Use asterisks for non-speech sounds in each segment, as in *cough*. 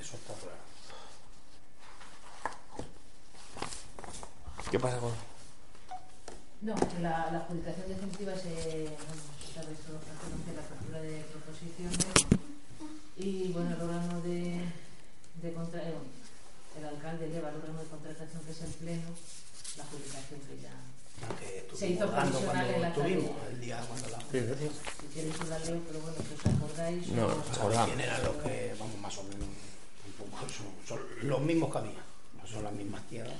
Eso está claro. ¿Qué pasa con.? No, que la, la adjudicación definitiva se, bueno, se ha visto prácticamente la apertura de proposiciones y bueno, el órgano de, de contra, eh, el alcalde eleva el órgano de contratación que es el pleno, la adjudicación que ya Que Se hizo provisional cuando en la estuvimos, calle. el día cuando la Sí, sí. Si os la leo, pero bueno, que os acordáis. No, o- nos ¿Sabes acordamos. quién eran los que, vamos, más o menos, un poco, son, son los mismos que había, son las mismas tierras.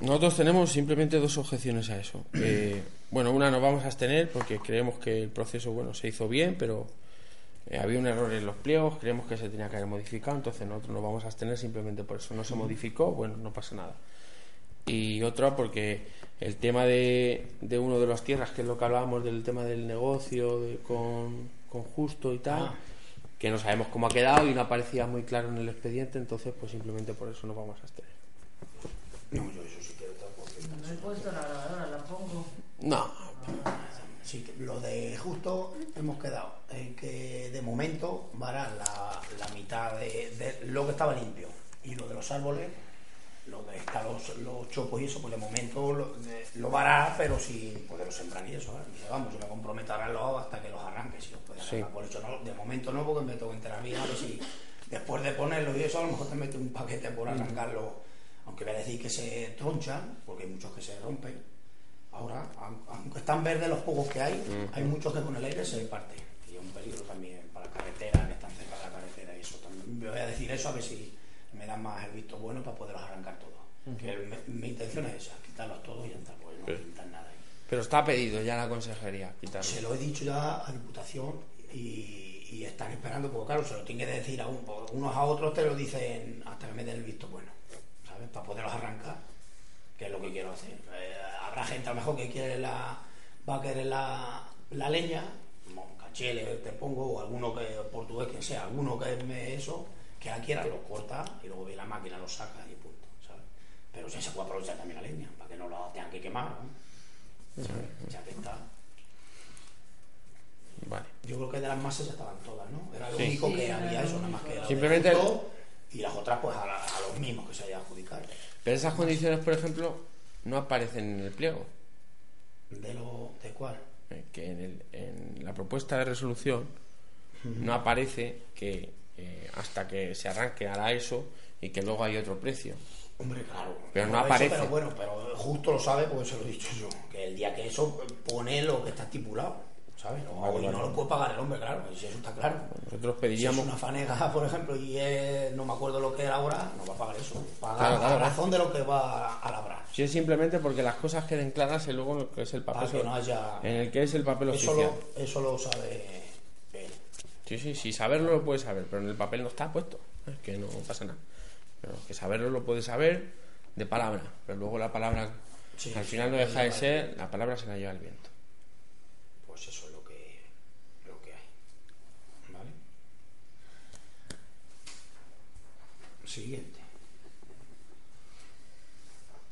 Nosotros tenemos simplemente dos objeciones a eso. Eh, bueno, una nos vamos a abstener porque creemos que el proceso bueno se hizo bien, pero eh, había un error en los pliegos, creemos que se tenía que haber modificado, entonces nosotros nos vamos a abstener simplemente por eso. No se modificó, bueno, no pasa nada. Y otra porque el tema de, de uno de las tierras, que es lo que hablábamos del tema del negocio de- con, con Justo y tal, Ah. que no sabemos cómo ha quedado y no aparecía muy claro en el expediente, entonces pues simplemente por eso nos vamos a abstener. No, yo eso sí quiero estar por No he puesto la grabadora, la pongo. No, Sí, que lo de justo hemos quedado en que de momento vará la, la mitad de, de lo que estaba limpio y lo de los árboles, lo que está los, los chopos y eso, pues de momento lo, de- lo vará, pero sin poderlo sembrar y eso. ¿eh? Vamos, yo me comprometo a arreglarlo hasta que los arranque, si los puede Sí. arrancar. Por eso no, de momento no, porque me tengo que enterar bien a ver si después de ponerlo y eso, a lo mejor te mete un paquete por arrancarlo, aunque voy a decir que se tronchan, porque hay muchos que se rompen. Ahora, aun- aunque están verdes los pocos que hay, hay muchos que con el aire se parten. Y es un peligro también para la carretera, que están cerca de la carretera y eso también. Voy a decir eso a ver si me dan más el visto bueno para poderlos arrancar todos. Mi, mi intención es esa, quitarlos todos y ya está, pues no Pero- nada ahí. Pero está pedido ya la consejería quitarlo. Se lo he dicho ya a Diputación y, y están esperando, porque claro, se lo tienen que decir a un- unos a otros, te lo dicen hasta que me den el visto bueno, ¿sabes? Para poderlos arrancar, que es lo que quiero hacer. Eh, habrá gente a lo mejor que quiere la, va a querer la, la leña, cachele te pongo, o alguno que, portugués, que sea, alguno que me eso, que la quiera, lo corta y luego viene la máquina, lo saca y ¿sabes? Pero si se puede aprovechar también la leña, para que no la tengan que quemar, ¿no? ¿Sabes? Ya que está. Vale. Yo creo que de las masas ya estaban todas, ¿no? Era lo Sí. único Sí, que era había eso, nada más que Simplemente- de y las otras pues a, la- a los mismos que se haya adjudicado. Pero esas condiciones, por ejemplo, no aparecen en el pliego. ¿De lo de cuál? Eh, Que en, el- en la propuesta de resolución no aparece que eh, hasta que se arranque hará eso y que luego hay otro precio. Hombre, claro. Pero no Eso, aparece. Pero bueno, pero justo lo sabe porque se lo he dicho yo. Que el día que eso pone lo que está estipulado, ¿sabes? O, Vale, y vale. no lo puede pagar el hombre, claro, si eso está claro. Nosotros Si es pediríamos. una fanega, *laughs* por ejemplo, y es- no me acuerdo lo que era ahora, no va a pagar eso. Paga Claro, claro, a claro. razón de lo que va a labrar. Si es simplemente porque las cosas queden claras y luego que es el papel. Que no haya... En el que es el papel Eso oficial. lo, eso lo sabe él. Sí, sí, sí, saberlo lo puedes saber, pero en el papel no está puesto. Es que no pasa nada. Pero que saberlo lo puedes saber de palabra, pero luego la palabra Sí, al sí, final no deja de ser, la palabra se la lleva el viento. Pues eso es lo que, lo que hay. ¿Vale? Siguiente.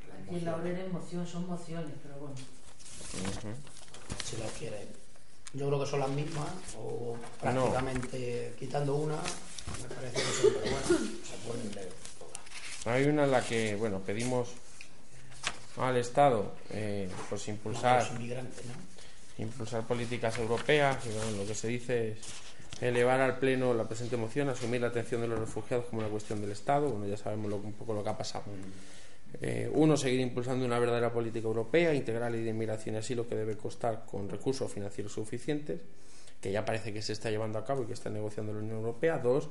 La Aquí en la moción, orden en moción son mociones, pero bueno. Si las quieren. Yo creo que son las mismas, o prácticamente quitando una, me parece que son, pero bueno, se pueden leer todas. Hay una en la que, bueno, pedimos al Estado eh, pues impulsar ¿no? impulsar políticas europeas y bueno, lo que se dice es elevar al pleno la presente moción, asumir la atención de los refugiados como una cuestión del Estado, bueno ya sabemos lo- un poco lo que ha pasado. Eh, uno, seguir impulsando una verdadera política europea, integral y de inmigración y asilo que debe costar con recursos financieros suficientes, que ya parece que se está llevando a cabo y que está negociando la Unión Europea. Dos,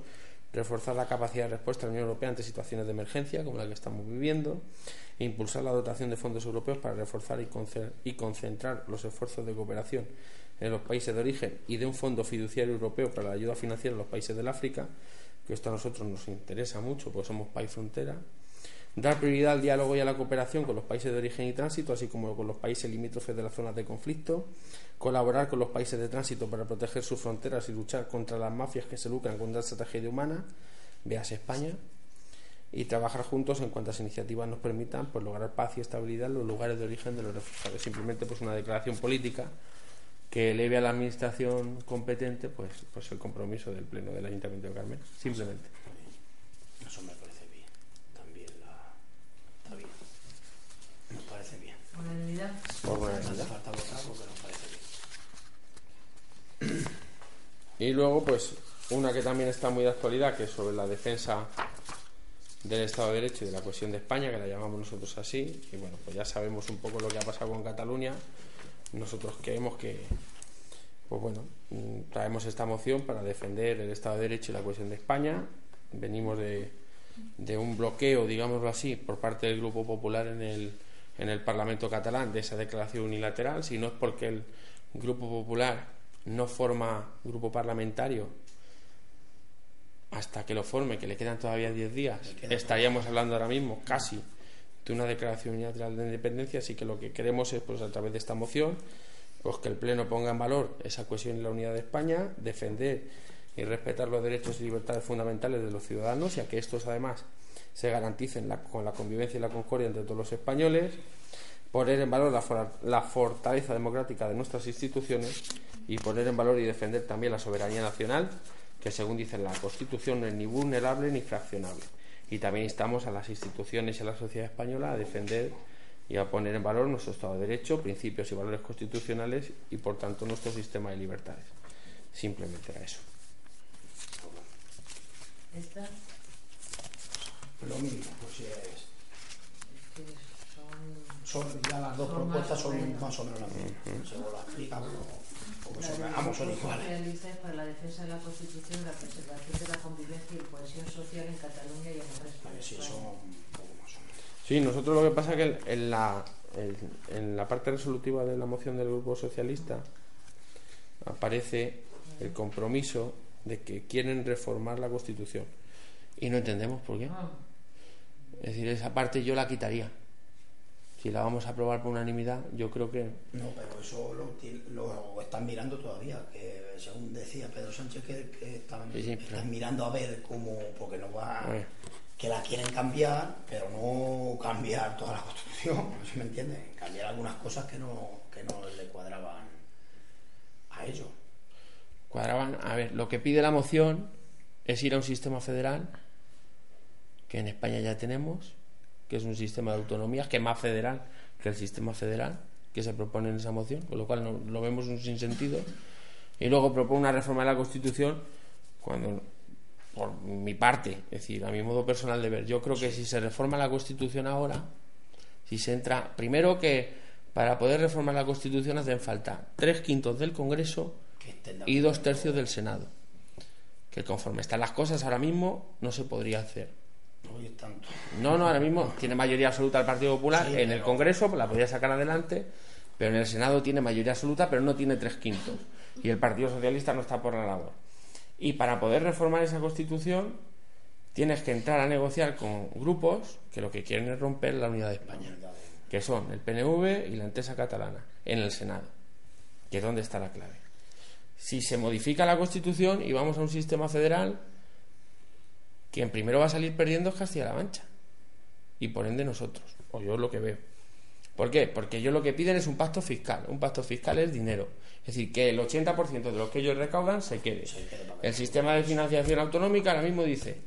reforzar la capacidad de respuesta de la Unión Europea ante situaciones de emergencia como la que estamos viviendo, e impulsar la dotación de fondos europeos para reforzar y concentrar los esfuerzos de cooperación en los países de origen y de un fondo fiduciario europeo para la ayuda financiera en los países del África, que esto a nosotros nos interesa mucho, porque somos país frontera. Dar prioridad al diálogo y a la cooperación con los países de origen y tránsito, así como con los países limítrofes de las zonas de conflicto. Colaborar con los países de tránsito para proteger sus fronteras y luchar contra las mafias que se lucran contra esta tragedia humana. Veas España. Y trabajar juntos en cuantas iniciativas nos permitan pues, lograr paz y estabilidad en los lugares de origen de los refugiados. Simplemente pues, una declaración política que eleve a la administración competente pues, pues el compromiso del Pleno del Ayuntamiento de Carmen, simplemente. Eso me parece bien. También la... está bien. Nos parece bien. Unanimidad. Por unanimidad. Y luego, pues, una que también está muy de actualidad, que es sobre la defensa del Estado de Derecho y de la cohesión de España, que la llamamos nosotros así. Y bueno, pues ya sabemos un poco lo que ha pasado con Cataluña. Nosotros creemos que, pues bueno, traemos esta moción para defender el Estado de Derecho y la cohesión de España. Venimos de, de un bloqueo, digámoslo así, por parte del Grupo Popular en el, en el Parlamento catalán de esa declaración unilateral. Si no es porque el Grupo Popular no forma grupo parlamentario hasta que lo forme, que le quedan todavía 10 días, estaríamos hablando ahora mismo casi de una declaración unilateral de independencia, así que lo que queremos es, pues a través de esta moción, pues que el Pleno ponga en valor esa cohesión y la unidad de España, defender y respetar los derechos y libertades fundamentales de los ciudadanos, y a que estos además se garanticen la- con la convivencia y la concordia entre todos los españoles, poner en valor la, for- la fortaleza democrática de nuestras instituciones y poner en valor y defender también la soberanía nacional, que según dice la Constitución no es ni vulnerable ni fraccionable. Y también instamos a las instituciones y a la sociedad española a defender y a poner en valor nuestro Estado de Derecho, principios y valores constitucionales y, por tanto, nuestro sistema de libertades. Simplemente era eso. Esta es Lo mismo, pues es. que son. Son, ya las dos Son propuestas son menos. más o menos las mismas. Según las explica, como, como son, ambos son iguales. Socialista es para la defensa de la Constitución, la preservación de la convivencia y la cohesión social en Cataluña y en el resto A de ver si España. son un poco más o menos. Sí, nosotros lo que pasa es que en la, en, en la parte resolutiva de la moción del Grupo Socialista aparece el compromiso de que quieren reformar la Constitución. Y no entendemos por qué. Ah, Es decir, esa parte yo la quitaría. Si la vamos a aprobar por unanimidad, yo creo que... No, pero eso lo, lo están mirando todavía, que según decía Pedro Sánchez que, que estaban, Sí, sí, están mirando a ver cómo, porque no va, Bueno. que la quieren cambiar, pero no cambiar toda la Constitución, no *laughs* si me entienden, cambiar algunas cosas que no, que no le cuadraban a ellos. cuadraban. A ver, lo que pide la moción es ir a un sistema federal que en España ya tenemos, que es un sistema de autonomías que es más federal que el sistema federal que se propone en esa moción, con lo cual no, lo vemos un sinsentido. Y luego propone una reforma de la Constitución cuando, por mi parte, es decir, a mi modo personal de ver, yo creo que si se reforma la Constitución ahora, si se entra, primero que para poder reformar la Constitución hacen falta tres quintos del Congreso y dos tercios del Senado. Que conforme están las cosas ahora mismo no se podría hacer. Hoy es tanto. No, no, ahora mismo tiene mayoría absoluta el Partido Popular. Sí, en el Congreso la podría sacar adelante, pero en el Senado tiene mayoría absoluta, pero no tiene tres quintos. Y el Partido Socialista no está por la labor. Y para poder reformar esa Constitución tienes que entrar a negociar con grupos que lo que quieren es romper la unidad de España que son el PNV y la Entesa Catalana, en el Senado, que es donde está la clave. Si se modifica la Constitución y vamos a un sistema federal, quien primero va a salir perdiendo es Castilla-La Mancha, y por ende nosotros, o yo lo que veo. ¿Por qué? Porque ellos lo que piden es un pacto fiscal. Un pacto fiscal es dinero. Es decir, que el 80% de lo que ellos recaudan se quede. El sistema de financiación autonómica ahora mismo dice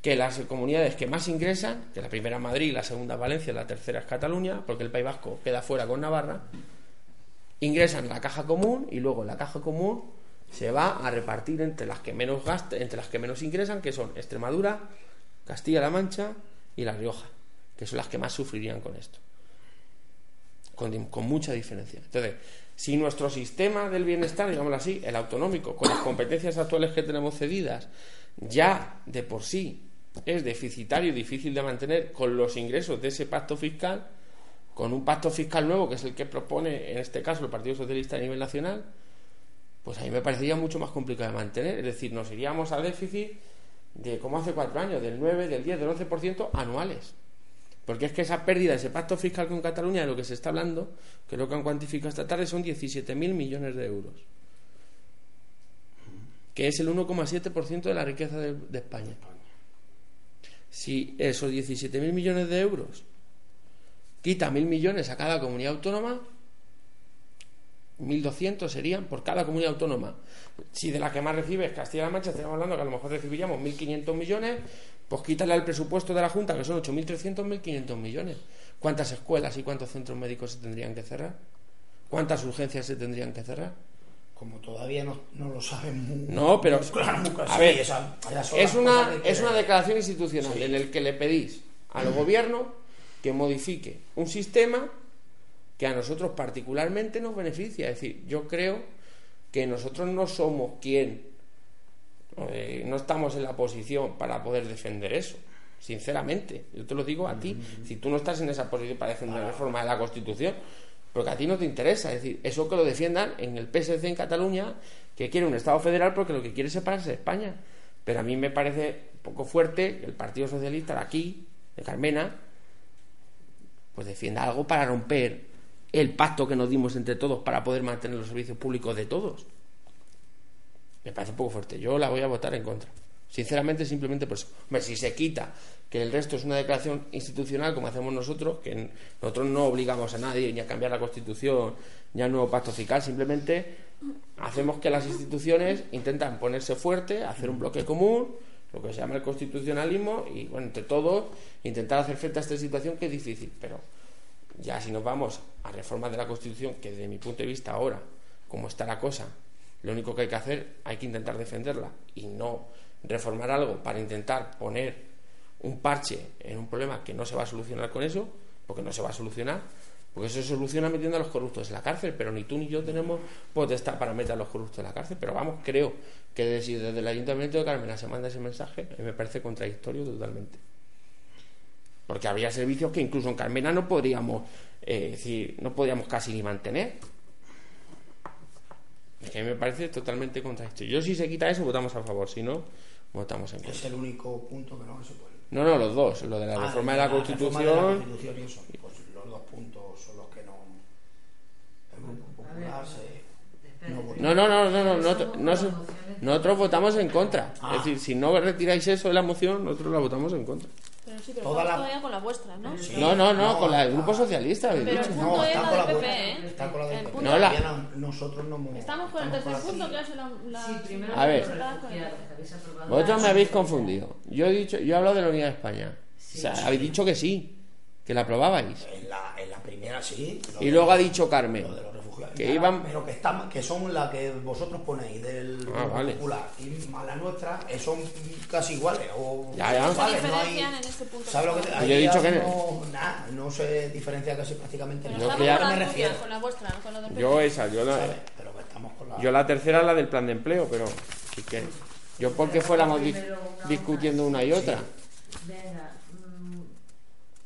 que las comunidades que más ingresan, que la primera es Madrid, la segunda es Valencia, la tercera es Cataluña, porque el País Vasco queda fuera con Navarra, ingresan la caja común y luego la caja común se va a repartir entre las que menos gasta, entre las que menos ingresan, que son Extremadura, Castilla-La Mancha y La Rioja, que son las que más sufrirían con esto. Con, con mucha diferencia. Entonces, si nuestro sistema del bienestar, digámoslo así, el autonómico, con las competencias actuales que tenemos cedidas, ya de por sí es deficitario y difícil de mantener con los ingresos de ese pacto fiscal, con un pacto fiscal nuevo que es el que propone en este caso el Partido Socialista a nivel nacional, pues a me parecería mucho más complicado de mantener. Es decir, nos iríamos a déficit de como hace cuatro años, del 9, del 10, del 11% anuales. Porque es que esa pérdida, ese pacto fiscal con Cataluña, de lo que se está hablando, que lo que han cuantificado esta tarde, son 17.000 millones de euros. Que es el 1,7% de la riqueza de, de España. Si esos 17.000 millones de euros quita 1.000 millones a cada comunidad autónoma, 1.200 serían por cada comunidad autónoma. Si de la que más recibe es Castilla-La Mancha, estamos hablando que a lo mejor recibiríamos 1.500 millones, pues quítale al presupuesto de la Junta, que son 8.300, 1.500 millones. ¿Cuántas escuelas y cuántos centros médicos se tendrían que cerrar? ¿Cuántas urgencias se tendrían que cerrar? Como todavía no, no lo saben muy No, pero muy claro, muy claro. a Sí, ver, esa- es una, que es una declaración institucional Sí. en el que le pedís al gobierno que modifique un sistema que a nosotros particularmente nos beneficia. Es decir, yo creo que nosotros no somos quien, eh, no estamos en la posición para poder defender eso. Sinceramente, yo te lo digo a ti. Si tú no estás en esa posición para defender la reforma de la Constitución, porque a ti no te interesa. Es decir, eso que lo defiendan en el PSC en Cataluña, que quiere un Estado federal porque lo que quiere es separarse de España. Pero a mí me parece un poco fuerte que el Partido Socialista de aquí, de Carmena, pues defienda algo para romper el pacto que nos dimos entre todos para poder mantener los servicios públicos de todos. Me parece un poco fuerte. Yo la voy a votar en contra. Sinceramente, simplemente por eso. Hombre, si se quita que el resto es una declaración institucional como hacemos nosotros, que nosotros no obligamos a nadie ni a cambiar la Constitución ni al nuevo pacto fiscal, simplemente hacemos que las instituciones intentan ponerse fuerte, hacer un bloque común, lo que se llama el constitucionalismo, y bueno, entre todos intentar hacer frente a esta situación que es difícil, pero ya si nos vamos a reformas de la Constitución, que desde mi punto de vista ahora, como está la cosa, lo único que hay que hacer, hay que intentar defenderla y no reformar algo para intentar poner un parche en un problema que no se va a solucionar con eso, porque no se va a solucionar, porque eso se soluciona metiendo a los corruptos en la cárcel, pero ni tú ni yo tenemos potestad para meter a los corruptos en la cárcel, pero vamos, creo que de- si desde el Ayuntamiento de Carmena se manda ese mensaje, me parece contradictorio totalmente. Porque habría servicios que incluso en Carmena no podríamos, eh, decir, no podríamos casi ni mantener. Es que a mí me parece totalmente contradictorio. Yo si se quita eso votamos a favor, si no, votamos en contra. Es el único punto que no se puede. No, no, los dos, lo de la Ah, reforma de la reforma Constitución. de la Constitución y eso. Pues los dos puntos son los que no. El Grupo Popular se. no. No, no, no, nosotros votamos en contra. Ah. Es decir, si no retiráis eso de la moción, nosotros la votamos en contra. Sí, pero Toda la- todavía con la vuestra, ¿no? Sí. No, no, no, No, con la del. Grupo Socialista, habéis Pero dicho. el No, punto es con la del. PP, ¿eh? Está con la del El PP. No, la- no- nosotros no hemos- Estamos con el estamos tercer la punto, que es la... la Sí, primero A ver. el- Vosotros me habéis confundido. Yo he dicho, yo he hablado de la Unidad de España. Sí, o sea, sí. habéis dicho que sí, que la aprobabais. En la, en la primera sí. Y de- luego ha dicho Carmen. Que Ya, iban- Pero que, están, que son la que vosotros ponéis del Ah, vale. Popular y más la nuestra, eh, son casi iguales. O, Ya, ya. Se no hay- diferencian en este punto. ¿Sabes lo que te, Yo ahí he dicho ya que- no, nada, no se diferencia casi prácticamente Pero Yo nada. quería- con me refiero. con la vuestra, con la del. Yo esa, yo la, ¿sabes? Pero que estamos con la. yo la tercera la del plan de empleo, pero sí que yo porque fuéramos dis- Primero una, discutiendo una y otra. Venga, mm,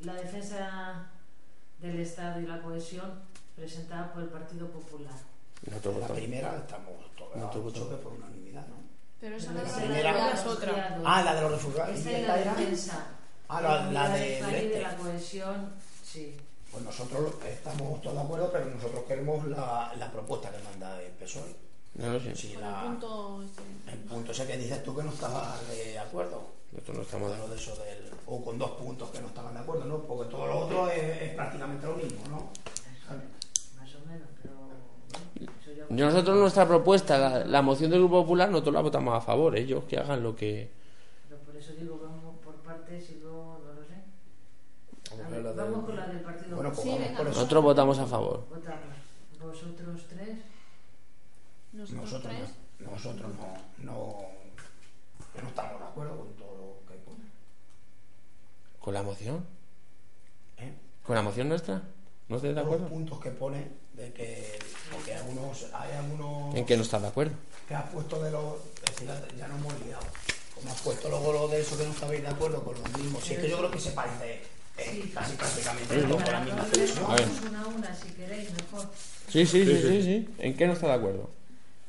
la defensa del Estado y la cohesión presentada por el Partido Popular. Nosotros la primera estamos todos No, tú dicho votas. que por unanimidad, ¿no? Pero esa no la la primera- es otra. Ah, la de los refugiados. Esta ¿Y es la defensa. Ah, la, la de, la cohesión, sí. Pues nosotros estamos todos de acuerdo, pero nosotros queremos la, la propuesta que manda el PSOE. No lo sé. Sí, Con el la- punto... este. el punto ese que dices tú que no estabas de acuerdo. Nosotros no estamos de acuerdo. de eso del, o con dos puntos que no estaban de acuerdo, ¿no? Porque todo lo otro es, es prácticamente lo mismo, ¿no? Más o menos, pero bueno, eso ya- Yo Nosotros nuestra propuesta, la, la moción del Grupo Popular, nosotros la votamos a favor. Ellos que hagan lo que... Pero por eso digo, vamos por partes y luego no lo sé. Vamos A a ver, ver la del- vamos con la del Partido Bueno, pues Sí, vamos venga. por eso. Nosotros votamos a favor. Votamos. Vosotros tres. Nosotros, Nosotros tres. no, nosotros no, no, estamos de acuerdo con todo lo que pone. ¿Con la moción? ¿eh? ¿Con la moción nuestra? ¿No estáis de Los acuerdo? puntos que pone de que algunos hay algunos ¿En qué no estás de acuerdo? que has puesto de los es decir, ya nos hemos liado como has puesto luego lo de eso que no estabais de acuerdo con los mismos, si es que yo creo que se parece eh, Sí. casi prácticamente Sí, con la misma no. A ver. leerlos una a una, si queréis, mejor. Sí, sí, sí, sí, sí. ¿En qué no está de acuerdo?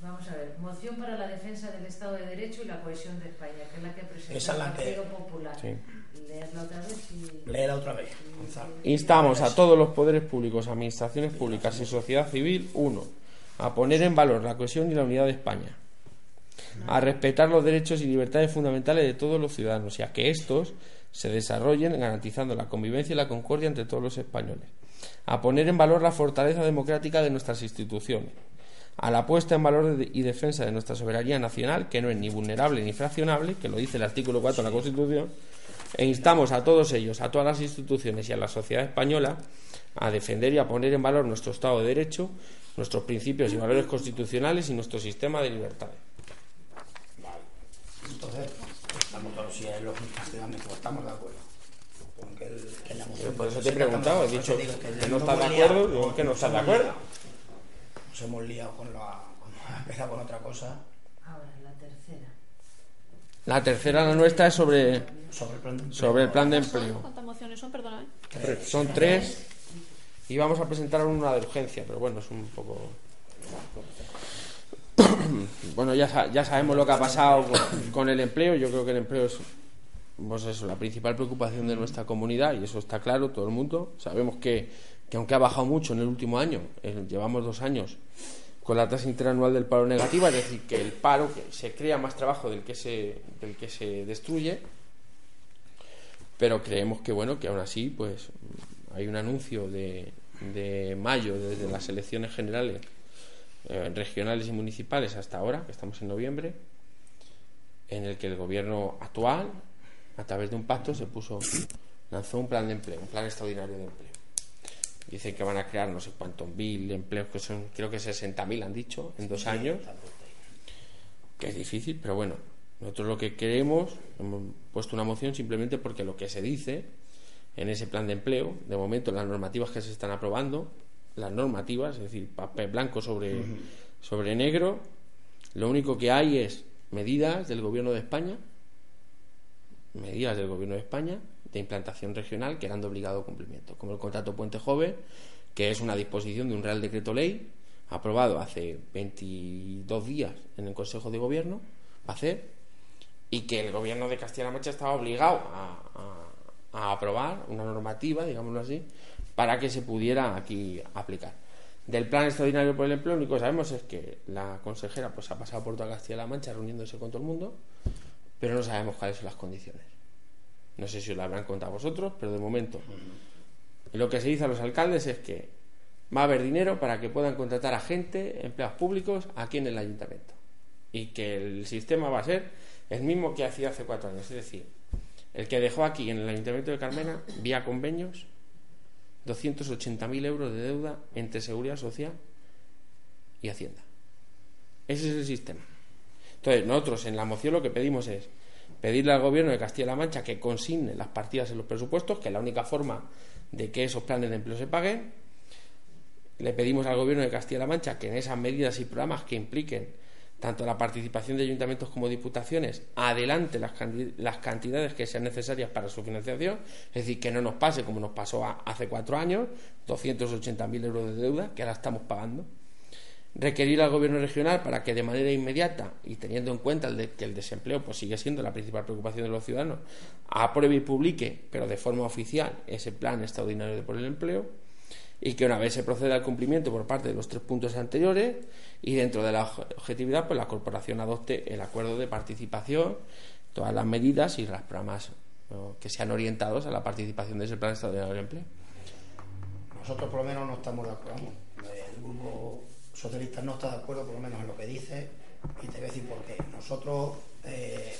Vamos a ver. Moción para la defensa del Estado de Derecho y la cohesión de España, que es la que presenta el que- Partido Popular. Sí. Leerla otra vez y... Léela otra vez, Gonzalo. Instamos a todos los poderes públicos, administraciones públicas y sociedad civil, uno, a poner en valor la cohesión y la unidad de España, a respetar los derechos y libertades fundamentales de todos los ciudadanos y a que estos se desarrollen garantizando la convivencia y la concordia entre todos los españoles, a poner en valor la fortaleza democrática de nuestras instituciones, a la puesta en valor y defensa de nuestra soberanía nacional, que no es ni vulnerable ni fraccionable, que lo dice el artículo 4 de la Constitución, e instamos a todos ellos, a todas las instituciones y a la sociedad española a defender y a poner en valor nuestro Estado de Derecho, nuestros principios y valores constitucionales y nuestro sistema de libertades. Vale. Entonces, estamos todos, si es lógica, pues estamos de acuerdo. Con que, el, que la moción Por eso te he preguntado, he dicho digo que no estás de acuerdo, digo que no estás de acuerdo. Nos hemos liado con la. *laughs* Empezado con otra cosa Ahora, la tercera. La tercera, la nuestra, es sobre, sobre el plan de empleo. sobre el plan de empleo. ¿Cuántas mociones son? Perdóname. Son tres y vamos a presentar una de urgencia, pero bueno, es un poco... *coughs* Bueno, ya, ya sabemos lo que ha pasado con, el empleo. Yo creo que el empleo es pues eso, la principal preocupación de nuestra comunidad y eso está claro, todo el mundo. Sabemos que, que aunque ha bajado mucho en el último año, eh, llevamos dos años con la tasa interanual del paro negativa, es decir, que el paro, se crea más trabajo del que se, del que se destruye, pero creemos que bueno, que aún así, pues hay un anuncio de, de mayo desde las elecciones generales eh, regionales y municipales hasta ahora, que estamos en noviembre, en el que el gobierno actual, a través de un pacto, se puso, lanzó un plan de empleo, un plan extraordinario de empleo. Dicen que van a crear no sé cuántos mil empleos, que son, creo que 60.000 han dicho, en dos años, que es difícil, pero bueno, nosotros lo que queremos, hemos puesto una moción simplemente porque lo que se dice en ese plan de empleo, de momento las normativas que se están aprobando, las normativas, es decir, papel blanco sobre, sobre negro, lo único que hay es medidas del gobierno de España, medidas del gobierno de España de implantación regional que eran de obligado cumplimiento, como el contrato Puente Joven, que es una disposición de un Real Decreto Ley aprobado hace 22 días en el Consejo de Gobierno para hacer y que el gobierno de Castilla-La Mancha estaba obligado a, a- a aprobar una normativa, digámoslo así, para que se pudiera aquí aplicar. Del plan extraordinario por el empleo, lo único que sabemos es que la consejera pues ha pasado por toda Castilla-La Mancha reuniéndose con todo el mundo, pero no sabemos cuáles son las condiciones. No sé si os lo habrán contado vosotros, pero de momento lo que se dice a los alcaldes es que va a haber dinero para que puedan contratar a gente, empleados públicos, aquí en el ayuntamiento. Y que el sistema va a ser el mismo que hacía hace cuatro años. Es decir, el que dejó aquí en el ayuntamiento de Carmena, vía convenios, 280.000 euros de deuda entre Seguridad Social y Hacienda. Ese es el sistema. Entonces, nosotros en la moción lo que pedimos es pedirle al gobierno de Castilla-La Mancha que consigne las partidas en los presupuestos, que es la única forma de que esos planes de empleo se paguen. Le pedimos al gobierno de Castilla-La Mancha que en esas medidas y programas que impliquen tanto la participación de ayuntamientos como diputaciones adelante las, cantidades que sean necesarias para su financiación, es decir, que no nos pase como nos pasó hace cuatro años, 280.000 euros de deuda que ahora estamos pagando. Requerir al gobierno regional para que de manera inmediata y teniendo en cuenta que el desempleo pues sigue siendo la principal preocupación de los ciudadanos apruebe y publique pero de forma oficial ese plan extraordinario de por el empleo y que una vez se proceda al cumplimiento por parte de los tres puntos anteriores y dentro de la obje- objetividad pues la corporación adopte el acuerdo de participación todas las medidas y los programas que sean orientados a la participación de ese plan extraordinario de empleo Nosotros por lo menos no estamos de acuerdo. El grupo socialista no está de acuerdo por lo menos en lo que dice y te voy a decir por qué. Nosotros eh,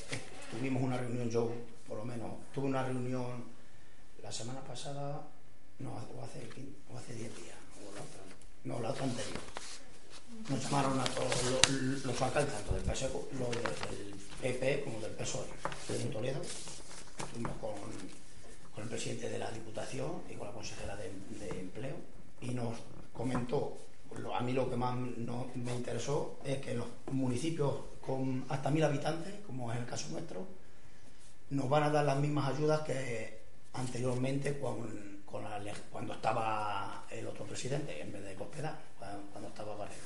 tuvimos una reunión, yo por lo menos tuve una reunión la semana pasada, no, o hace, o hace 10 días, o la otra, no, la otra anterior. Nos llamaron a todos los, los alcaldes, tanto del PSOE, co- lo del PP como del PSOE, en Toledo. Estuvimos con, con el presidente de la Diputación y con la consejera de, de Empleo y nos comentó a mí lo que más no- me interesó es que los municipios con hasta mil habitantes, como es el caso nuestro, nos van a dar las mismas ayudas que anteriormente con, con la cuando estaba el otro presidente, en vez de Cospedal, cuando, estaba Barreto.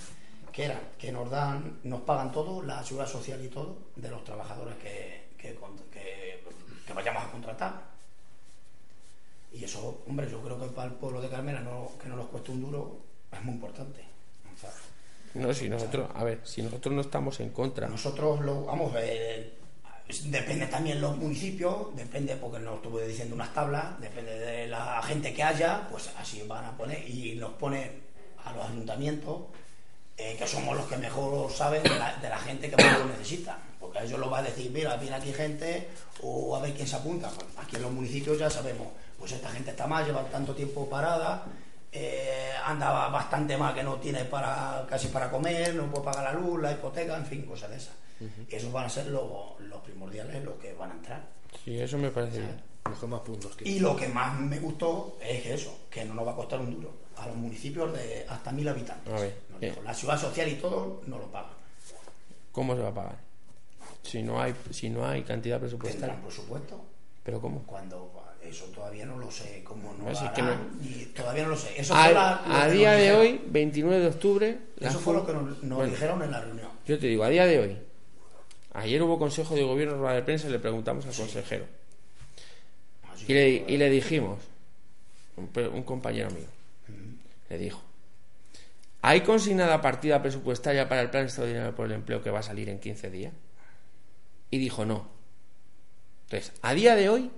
Que era que nos dan, nos pagan todo, la ayuda social y todo, de los trabajadores que, que, que- que vayamos a contratar. Y eso, hombre, yo creo que para el pueblo de Carmena no, que no nos cueste un duro es muy importante. O sea, No, si nosotros, a ver, si nosotros no estamos en contra. nosotros lo vamos eh, depende también los municipios depende porque nos estuve diciendo unas tablas depende de la gente que haya pues así van a poner y nos pone a los ayuntamientos eh, que somos los que mejor saben de la, gente que más lo necesita. Porque a ellos lo va a decir mira viene aquí gente o a ver quién se apunta aquí en los municipios ya sabemos pues esta gente está mal lleva tanto tiempo parada eh, anda bastante mal que no tiene para casi para comer, no puede pagar la luz, la hipoteca, en fin, cosas de esas. Y esos van a ser los, los primordiales, los que van a entrar. Sí, eso me parece bien. Los que más puntos que Y lo que más me gustó es eso, que no nos va a costar un duro. A los municipios de hasta mil habitantes. A ver, eh. la ciudad social y todo no lo pagan. ¿Cómo se va a pagar? Si no hay, si no hay cantidad presupuestaria. Tendrán presupuesto. ¿Pero cómo? Cuando eso todavía no lo sé, cómo no Pues lo es que harán, y todavía no lo sé. Eso A, fue la- a día de dijeron. hoy, 29 de octubre, Eso fue lo que nos, nos Bueno, dijeron en la reunión. Yo te digo, a día de hoy, ayer hubo consejo de gobierno, rueda de prensa, y le preguntamos al consejero. Así Y le, y le dijimos, un compañero mío, le dijo, ¿hay consignada partida presupuestaria para el plan extraordinario por el empleo que va a salir en 15 días? Y dijo no. Entonces, a día de hoy,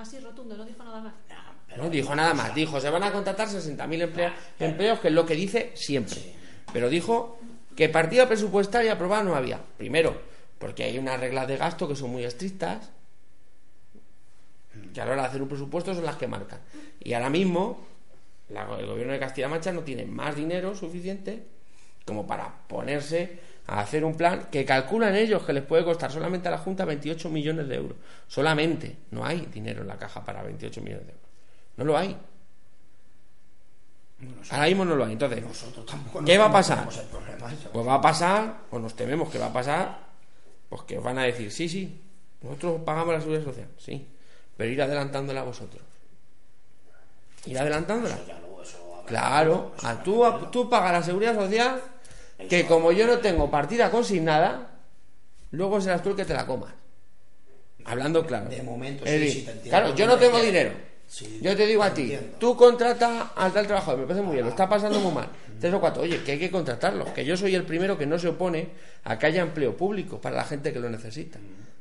Así rotundo, no dijo nada más. Ah, no dijo nada más, dijo, se van a contratar 60.000 emplea- empleos, que es lo que dice siempre. Pero dijo que partida presupuestaria aprobada no había. Primero, porque hay unas reglas de gasto que son muy estrictas, que a la hora de hacer un presupuesto son las que marcan. Y ahora mismo, la- el gobierno de Castilla-La Mancha no tiene más dinero suficiente como para ponerse a hacer un plan que calculan ellos que les puede costar solamente a la Junta 28 millones de euros. Solamente. No hay dinero en la caja para 28 millones de euros. No lo hay. Bueno, Ahora mismo no lo hay. Entonces, nosotros tampoco ¿Qué va a pasar? problema pues va a pasar, o nos tememos que va a pasar, pues que os van a decir, sí, sí, nosotros pagamos la seguridad social, sí, pero ir adelantándola a vosotros. Ir adelantándola. Eso ya Claro, a tú, a- tú pagas la seguridad social, que como yo no tengo partida consignada, luego serás tú el que te la comas. Hablando claro. De momento, sí, decir, sí, te entiendo. Claro, yo no tengo Te dinero. Sí, yo te digo a ti, entiendo. tú contrata al tal trabajador, me parece muy bien, lo está pasando muy mal. Tres o cuatro, oye, que hay que contratarlo, que yo soy el primero que no se opone a que haya empleo público para la gente que lo necesita.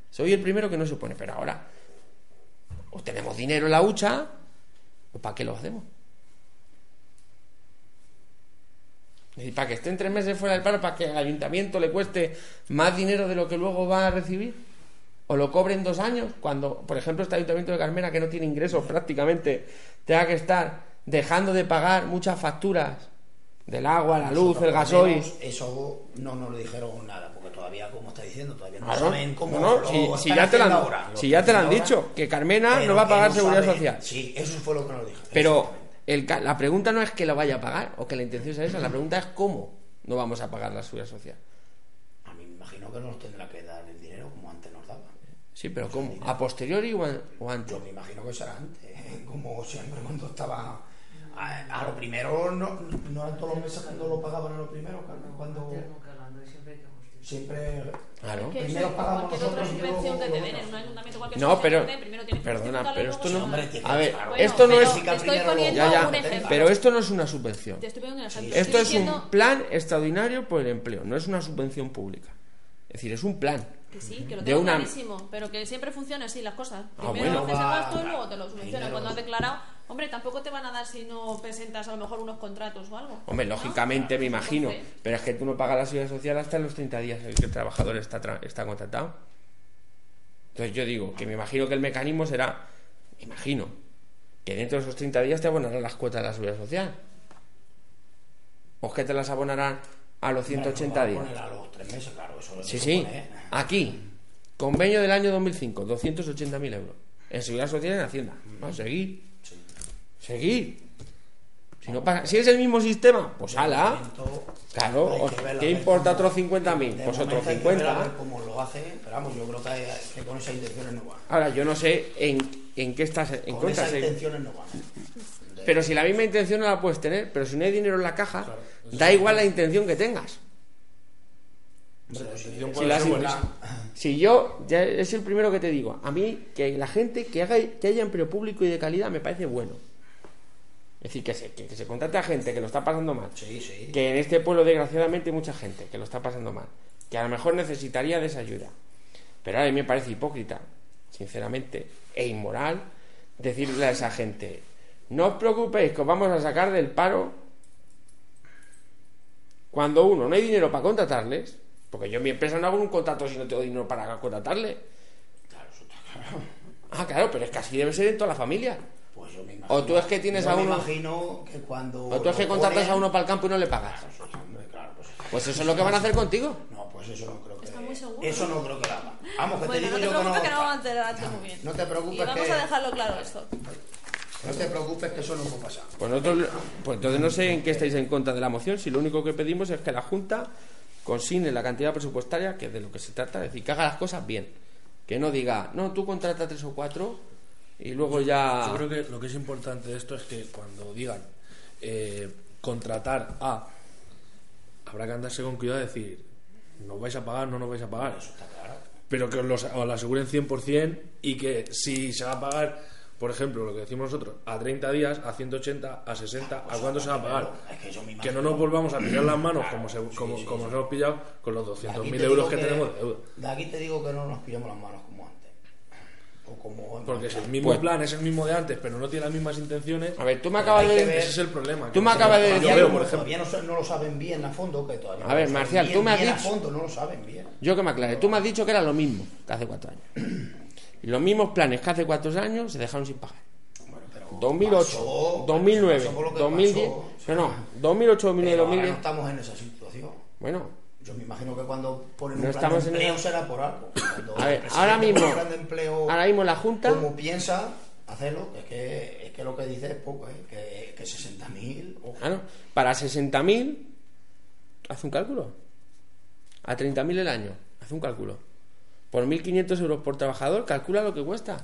Soy el primero que no se opone, pero ahora, o tenemos dinero en la hucha, o ¿para qué lo hacemos? Y para que estén tres meses fuera del paro, para que al ayuntamiento le cueste más dinero de lo que luego va a recibir, o lo cobre en dos años, cuando, por ejemplo, este ayuntamiento de Carmena, que no tiene ingresos prácticamente, tenga que estar dejando de pagar muchas facturas del agua, la luz, Nosotros, el gasoil. Eso no nos lo dijeron nada, porque todavía, como está diciendo, todavía no Claro. saben cómo No, no, lo si, si ya te lo han, haciendo ahora, si ya te lo han hacen dicho, ahora, que Carmena no va a pagar no seguridad saben. social. Sí, eso fue lo que nos dijo. Pero. El la pregunta no es que lo vaya a pagar o que la intención sea esa, la pregunta es cómo no vamos a pagar la seguridad social. A mí me imagino que nos tendrá que dar el dinero como antes nos daban. Sí, pero ¿cómo? ¿A posteriori o, a- o antes? Yo me imagino que será antes, como siempre cuando estaba... A, a lo primero, no, no eran todos los meses cuando lo pagaban a lo primero, cuando hablando, siempre. Claro. Que Primero pagamos cualquier otra nosotros luego que te den en un ayuntamiento cualquier No, pero- perdona, pero esto no- A ver, esto no es- te estoy Primero lo- poniendo Ya, ya, un ejemplo. pero esto no es una subvención. Te estoy poniendo un ejemplo. Esto Estoy es diciendo un plan extraordinario por el empleo, no es una subvención pública. Es decir, es un plan. Que sí, que lo de tengo una- clarísimo, pero que siempre funciona así las cosas. Ah, Primero bueno. haces el gasto y luego te lo subvencionan. Primero- Cuando has declarado, hombre, tampoco te van a dar si no presentas a lo mejor unos contratos o algo. Hombre, ¿no? lógicamente me imagino, Entonces, pero es que tú no pagas la seguridad social hasta en los 30 días en que el trabajador está, tra- está contratado. Entonces yo digo que me imagino que el mecanismo será, me imagino, que dentro de esos 30 días te abonarán las cuotas de la seguridad social. O es que te las abonarán a los 180 Hombre, días. a los tres meses, claro, eso Sí, sí. ¿eh? Aquí, convenio del año 2005, 280.000 euros. En seguridad social y en Hacienda. Vamos a seguir. Seguir. Si, no pasa, si es el mismo sistema, pues ala. momento, Claro, ¿qué importa otros 50.000? de Pues otros hay que ver a 50. ver cómo lo hace, pero vamos, yo creo que, con esas intenciones no van. Ahora, yo no sé en, en qué estás en Con contra. esas intenciones no van. De- Pero si la misma intención no la puedes tener, pero si no hay dinero en la caja, da igual la intención que tengas. Si- la. Si yo, ya es el primero que te digo, a mí que la gente que haga que haya empleo público y de calidad me parece bueno. Es decir, que se, que, que se contrate a gente que lo está pasando mal. Sí, sí. Que en este pueblo, desgraciadamente, hay mucha gente que lo está pasando mal. Que a lo mejor necesitaría de esa ayuda. Pero a mí me parece hipócrita, sinceramente, e inmoral decirle a esa gente: No os preocupéis, que os vamos a sacar del paro. Cuando uno no hay dinero para contratarles, porque yo en mi empresa no hago un contrato si no tengo dinero para contratarle. Claro, eso está claro. Ah, claro, pero es que así debe ser en toda la familia. Pues yo me imagino, O tú es que tienes yo a me uno- imagino que cuando. O tú es que contratas ponen- a uno para el campo y no le pagas. Claro, hombre, claro, pues- Pues eso es lo que van a hacer contigo. No, pues eso no creo que. Está muy seguro. Eso no creo que lo hagan. Vamos, que te digo no te yo preocupes que no vamos a no. enterarte muy bien. No te preocupes Y vamos que- a dejarlo claro esto. No te preocupes que eso no va a pasar. Pues nosotros, pues entonces no sé en qué estáis en contra de la moción, si lo único que pedimos es que la Junta consigne la cantidad presupuestaria, que es de lo que se trata, es decir, que haga las cosas bien. Que no diga, no, tú contrata tres o cuatro y luego ya... Yo creo que lo que es importante de esto es que cuando digan eh, contratar a, habrá que andarse con cuidado de decir, nos vais a pagar, no nos vais a pagar. Eso está claro. Pero que os lo, os lo aseguren 100% y que si se va a pagar, por ejemplo, lo que decimos nosotros, a 30 días, a 180, a 60, ¿a Pues cuánto se va a pagar? Es que yo me Que imagino- no nos volvamos a pillar las manos como, se- Sí, como, sí, como sí. nos hemos pillado con los De aquí 200.000 te euros digo que, tenemos de deuda. De aquí te digo que no nos pillamos las manos como antes. O como. Porque es el mismo Pues- plan, es el mismo de antes, pero no tiene las mismas intenciones. A ver, tú me acabas de... ver- Ese es el problema. Tú me no- acabas de yo decir- por no, ejemplo, todavía no, no lo saben bien a fondo. Que todavía A no ver, saben Marcial, bien, tú me has bien a dicho- fondo no lo saben bien. Yo que me aclare, tú me has dicho que era lo mismo que hace cuatro años. Y *clears throat* los mismos planes que hace cuatro años se dejaron sin pagar. Bueno, pero 2008, pasó- 2009, pasó por lo que 2010... pasó. No, no, 2008, 2009, Pero ahora 2010... no estamos en esa situación. Bueno, Yo me imagino que cuando ponen No un plan estamos de en empleo el- será por algo. *clears throat* A ver, ahora mismo- un plan de empleo ahora mismo la Junta... como piensa hacerlo, es que, es que lo que dice es poco, ¿eh? que, que 60.000... ojo. Claro, para 60.000, haz un cálculo. A 30.000 el año, haz un cálculo. Por 1.500 euros por trabajador, calcula lo que cuesta.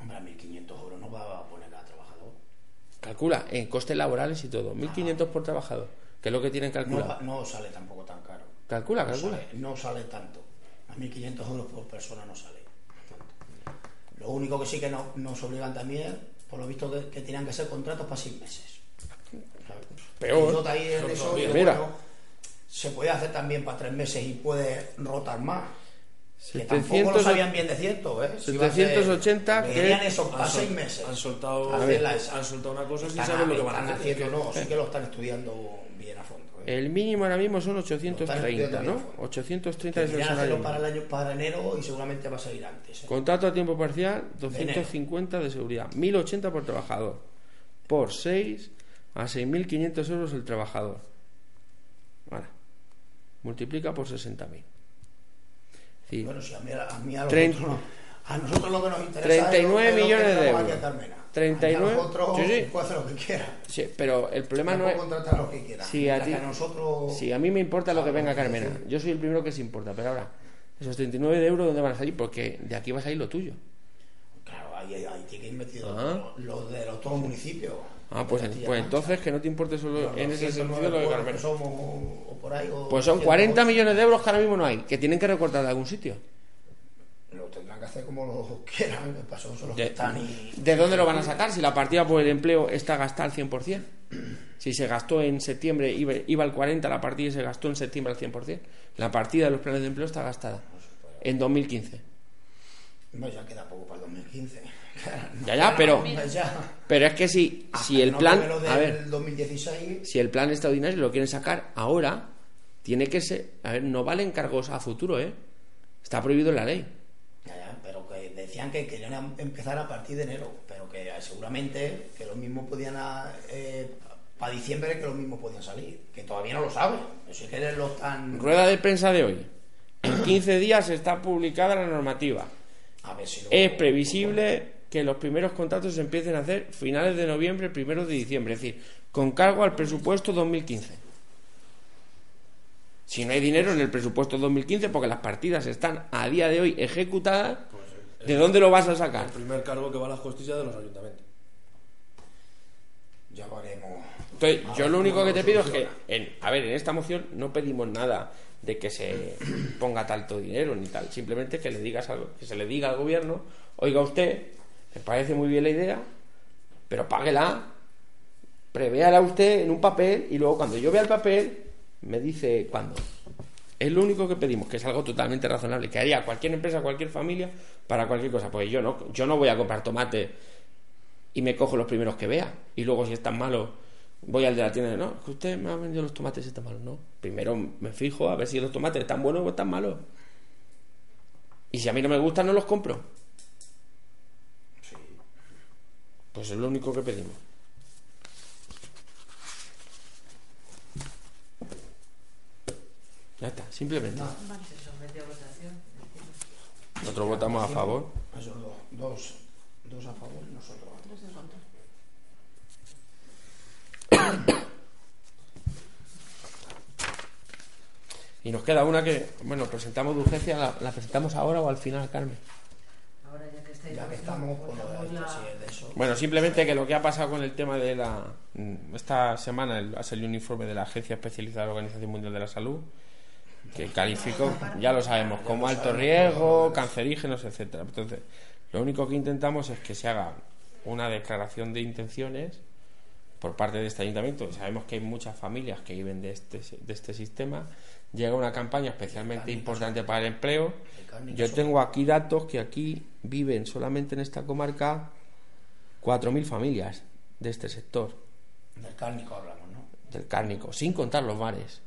Hombre, a 1.500 euros no va a poner a trabajador. Calcula, en costes laborales y todo. 1.500 por trabajador, que es lo que tienen No, calculado. va- no sale tampoco tan caro. Calcula, no calcula. Sale, no sale tanto. A 1.500 euros por persona no sale. tanto. Lo único que sí que no- nos obligan también, por lo visto, que, que tienen que ser contratos para seis meses. ¿sabes? Peor. Ahí en eso, y Mira. bueno, se puede hacer también para tres meses y puede rotar más. Que 700 tampoco lo sabían bien de cierto, ¿eh? Si iba a ser- 780 que- Querían eso Han para seis meses. Han soltado, han soltado una cosa sin saber lo que van a hacer. haciendo, no, sí que lo están estudiando bien a fondo. ¿eh? El mínimo ahora mismo son Lo están 830, estudiando ¿no? bien. 830 es el salario. para el año para enero y seguramente va a salir antes. ¿eh? Contrato a tiempo parcial, 250 de seguridad. 1.080 por trabajador. Por 6 a 6.500 euros el trabajador. Ahora, multiplica por 60.000. Sí. Bueno, si a mí, a, mí a, los Trein- otros no- a nosotros lo que nos interesa 39 es lo- es lo que millones de euros. Carmena. 39, Aquí a nosotros sí, sí. puede hacer lo que quiera. Sí, pero el problema no es... contratar lo que quiera. Si a ti- a nosotros... Si a mí me importa lo que venga Carmena. Yo soy el primero que se importa, pero ahora, esos 39 de euros, ¿dónde van a salir? Porque de aquí va a salir lo tuyo. Claro, ahí, ahí, tiene que ir metido Ah. los los de los todos municipios. Ah, pues, pues entonces que no te importe solo Los en ese 109 sentido lo de Carmena. somos, o, por ahí, o Pues son 108. 40 millones de euros que ahora mismo no hay, que tienen que recortar de algún sitio. Lo que hacer como los quieran, que pasó, son los De, que están y... ¿de dónde lo van a sacar si la partida por el empleo está gastada al 100%? Si se gastó en septiembre, iba, iba al 40 la partida y se gastó en septiembre al 100%. La partida de los planes de empleo está gastada en 2015. Bueno, ya queda poco para el 2015. *laughs* Ya, ya, pero, *laughs* Pues pero es que si, Hasta si el no plan... lo A ver, 2016, si el plan extraordinario lo quieren sacar ahora, tiene que ser... A ver, no valen cargos a futuro, ¿eh? Está prohibido en la ley. ya, ya, pero que decían que querían em- empezar a partir de enero, pero que eh, seguramente que los mismos podían, para diciembre que los mismos podían salir, que todavía no lo saben, eso es que lo están... Rueda de prensa de hoy. En 15 días está publicada la normativa. A ver si lo- Es previsible que los primeros contratos se empiecen a hacer finales de noviembre, primeros de diciembre, es decir, con cargo al presupuesto 2015. Si no hay dinero en el presupuesto 2015, porque las partidas están a día de hoy ejecutadas, ¿de dónde lo vas a sacar? El primer cargo que va a las costillas de los ayuntamientos. Ya haremos. Entonces, yo lo único que te pido es que, en, a ver, en esta moción no pedimos nada de que se ponga tanto dinero ni tal, simplemente que le digas algo, que se le diga al gobierno, oiga usted, me parece muy bien la idea, pero páguela, prevéala usted en un papel y luego cuando yo vea el papel me dice cuándo. Es lo único que pedimos, que es algo totalmente razonable, que haría cualquier empresa, cualquier familia, para cualquier cosa. Pues yo no, yo no voy a comprar tomate y me cojo los primeros que vea. Y luego, si están malos, voy al de la tienda no, es que usted me ha vendido los tomates y están malos. No, primero me fijo a ver si los tomates están buenos o están malos. Y si a mí no me gustan, no los compro. Sí. Pues es lo único que pedimos. Ya está, simplemente. Se somete a votación. Nosotros votamos a favor. Esos dos, dos, dos a favor y nosotros a Tres en contra. Y nos queda una que, bueno, presentamos de urgencia, ¿la, la presentamos ahora o al final, Carmen? Ahora ya que estáis Ya que estamos con lo de esto, si es de eso. Bueno, simplemente que lo que ha pasado con el tema de la... mm, Esta semana el- ha salido un informe de la Agencia Especializada de la Organización Mundial de la Salud que calificó, ya lo sabemos, como alto riesgo, cancerígenos, etcétera. Entonces, lo único que intentamos es que se haga una declaración de intenciones por parte de este ayuntamiento. Sabemos que hay muchas familias que viven de este, de este sistema. Llega una campaña especialmente importante para el empleo. Yo tengo aquí datos que aquí viven solamente en esta comarca 4.000 familias de este sector, Del cárnico hablamos, ¿no? del cárnico, sin contar los bares.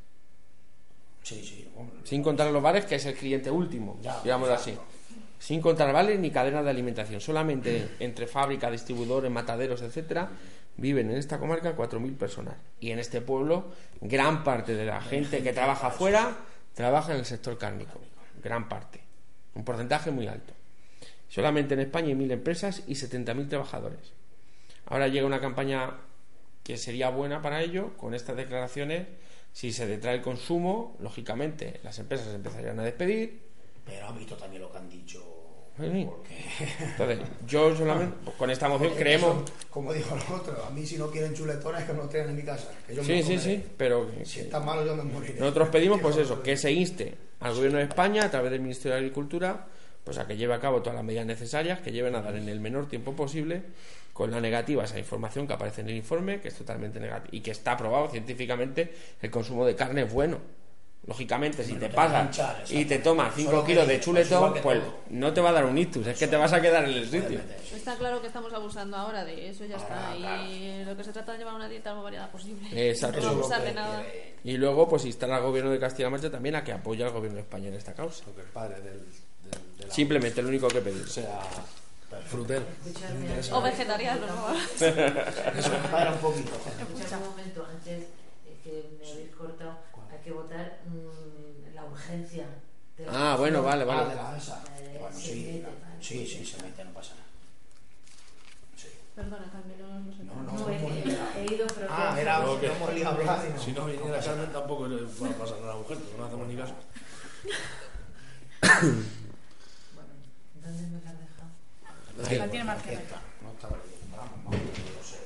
Sí, sí. hombre. Sin contar los bares, que es el cliente último, Ya, digámoslo así. exacto. Sin contar bares ni cadenas de alimentación. Solamente entre fábricas, distribuidores, mataderos, etcétera, viven en esta comarca 4.000 personas. Y en este pueblo, gran parte de la gente que trabaja afuera trabaja en el sector cárnico. Gran parte. Un porcentaje muy alto. Solamente en España hay 1.000 empresas y 70.000 trabajadores. Ahora llega una campaña que sería buena para ello, con estas declaraciones. Si se detrae el consumo, lógicamente las empresas empezarían a despedir. Pero has visto también lo que han dicho. Sí. Porque. Entonces, yo solamente, pues, con esta moción *laughs* creemos. Eso, como dijo el otro, a mí si no quieren chuletones que no los tengan en mi casa. Que yo me Sí, sí, sí, pero que- Si está malo, yo me moriré. nosotros pedimos, *laughs* pues eso, que se inste al gobierno de España, a través del Ministerio de Agricultura, pues a que lleve a cabo todas las medidas necesarias, que lleven a dar en el menor tiempo posible con la negativa a esa información que aparece en el informe, que es totalmente negativa y que está aprobado científicamente, el consumo de carne es bueno. Lógicamente, si te te pasas y te tomas 5 Solo que kilos de pues chuletón, pues no te va a dar un ictus, es que te vas a quedar en el sitio. Está claro que estamos abusando ahora de eso, ya está. Ahora, Y lo que se trata es llevar una dieta lo más variada posible. Exacto. No abusar de nada. Y luego, pues instar al gobierno de Castilla-La Mancha también a que apoye al gobierno de España en esta causa. Lo que el padre del, del- de la- Simplemente lo único que pedimos. sea frutero. O vegetariano, ¿no? Eso, *laughs* para un poquito. escuchadme un momento, antes eh, que me habéis cortado, hay que votar mm, la urgencia. de la Ah, bueno, moción. vale, Ah, vale. de la esa. Eh, Bueno, sí, mete, la- vale. sí, sí, se mete, no pasa nada. Sí. Perdona, Carmen, no, no sé. No, no, No, no, he, he- ido, pero Ah, era Lo que- no hemos liado hablar no. Si no viniera Carmen tampoco le va a pasar nada a la mujer, porque no hacemos ni caso. *coughs* Bueno, ¿dónde me la has dejado? Ahí. La tiene que está, no lo sé.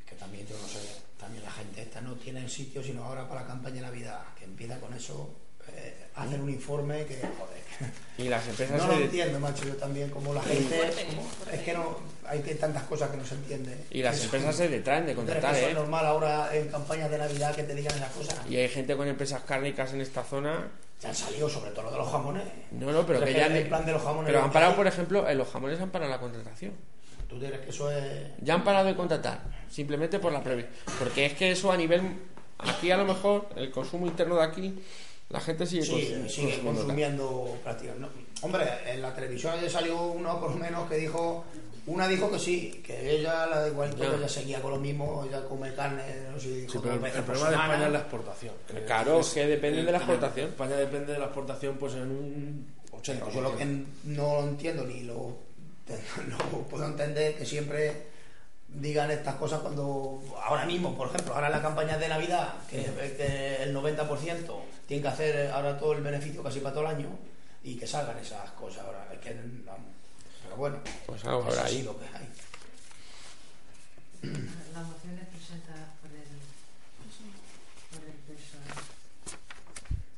Es que también yo no sé, también la gente esta no tiene el sitio sino ahora para la campaña de Navidad, que empieza con eso, hacen un informe que, joder, Y las empresas no lo se- entiendo, macho, yo también, como la gente, es que no, hay tantas cosas que no se entienden. y las Eso- empresas se detraen de ¿Tú crees contratar, eso es ¿eh? normal ahora en campañas de Navidad que te digan esas cosas? Y hay gente con empresas cárnicas en esta zona. Ya han salido, sobre todo lo de los jamones. No, no, pero Pero que ya. el plan de los jamones Pero han parado, hay- por ejemplo, en los jamones han parado la contratación. ¿Tú crees que eso es...? Ya han parado de contratar, simplemente por la previa. Porque es que eso a nivel. Aquí a lo mejor, el consumo interno de aquí, la gente sigue, Sí, sigue consumiendo consumiendo prácticamente. no, Hombre, en la televisión ayer salió uno por lo menos que dijo, una dijo que sí, que ella la da igual, que Ya. ella seguía con lo mismo, ella come carne, no sé, dijo Sí, pero el, problema de. España es la exportación. que Claro, es que depende de la exportación. España depende de la exportación pues en un 80%. Pero yo lo que no lo entiendo ni lo *laughs* no puedo entender que siempre digan estas cosas cuando ahora mismo, por ejemplo, ahora en la campaña de Navidad, que, que el 90% tiene que hacer ahora todo el beneficio casi para todo el año y que salgan esas cosas ahora, es que vamos, pero bueno, Pues algo es habrá así ahí. lo que hay. Las mociones presentadas por el, por el PSOE.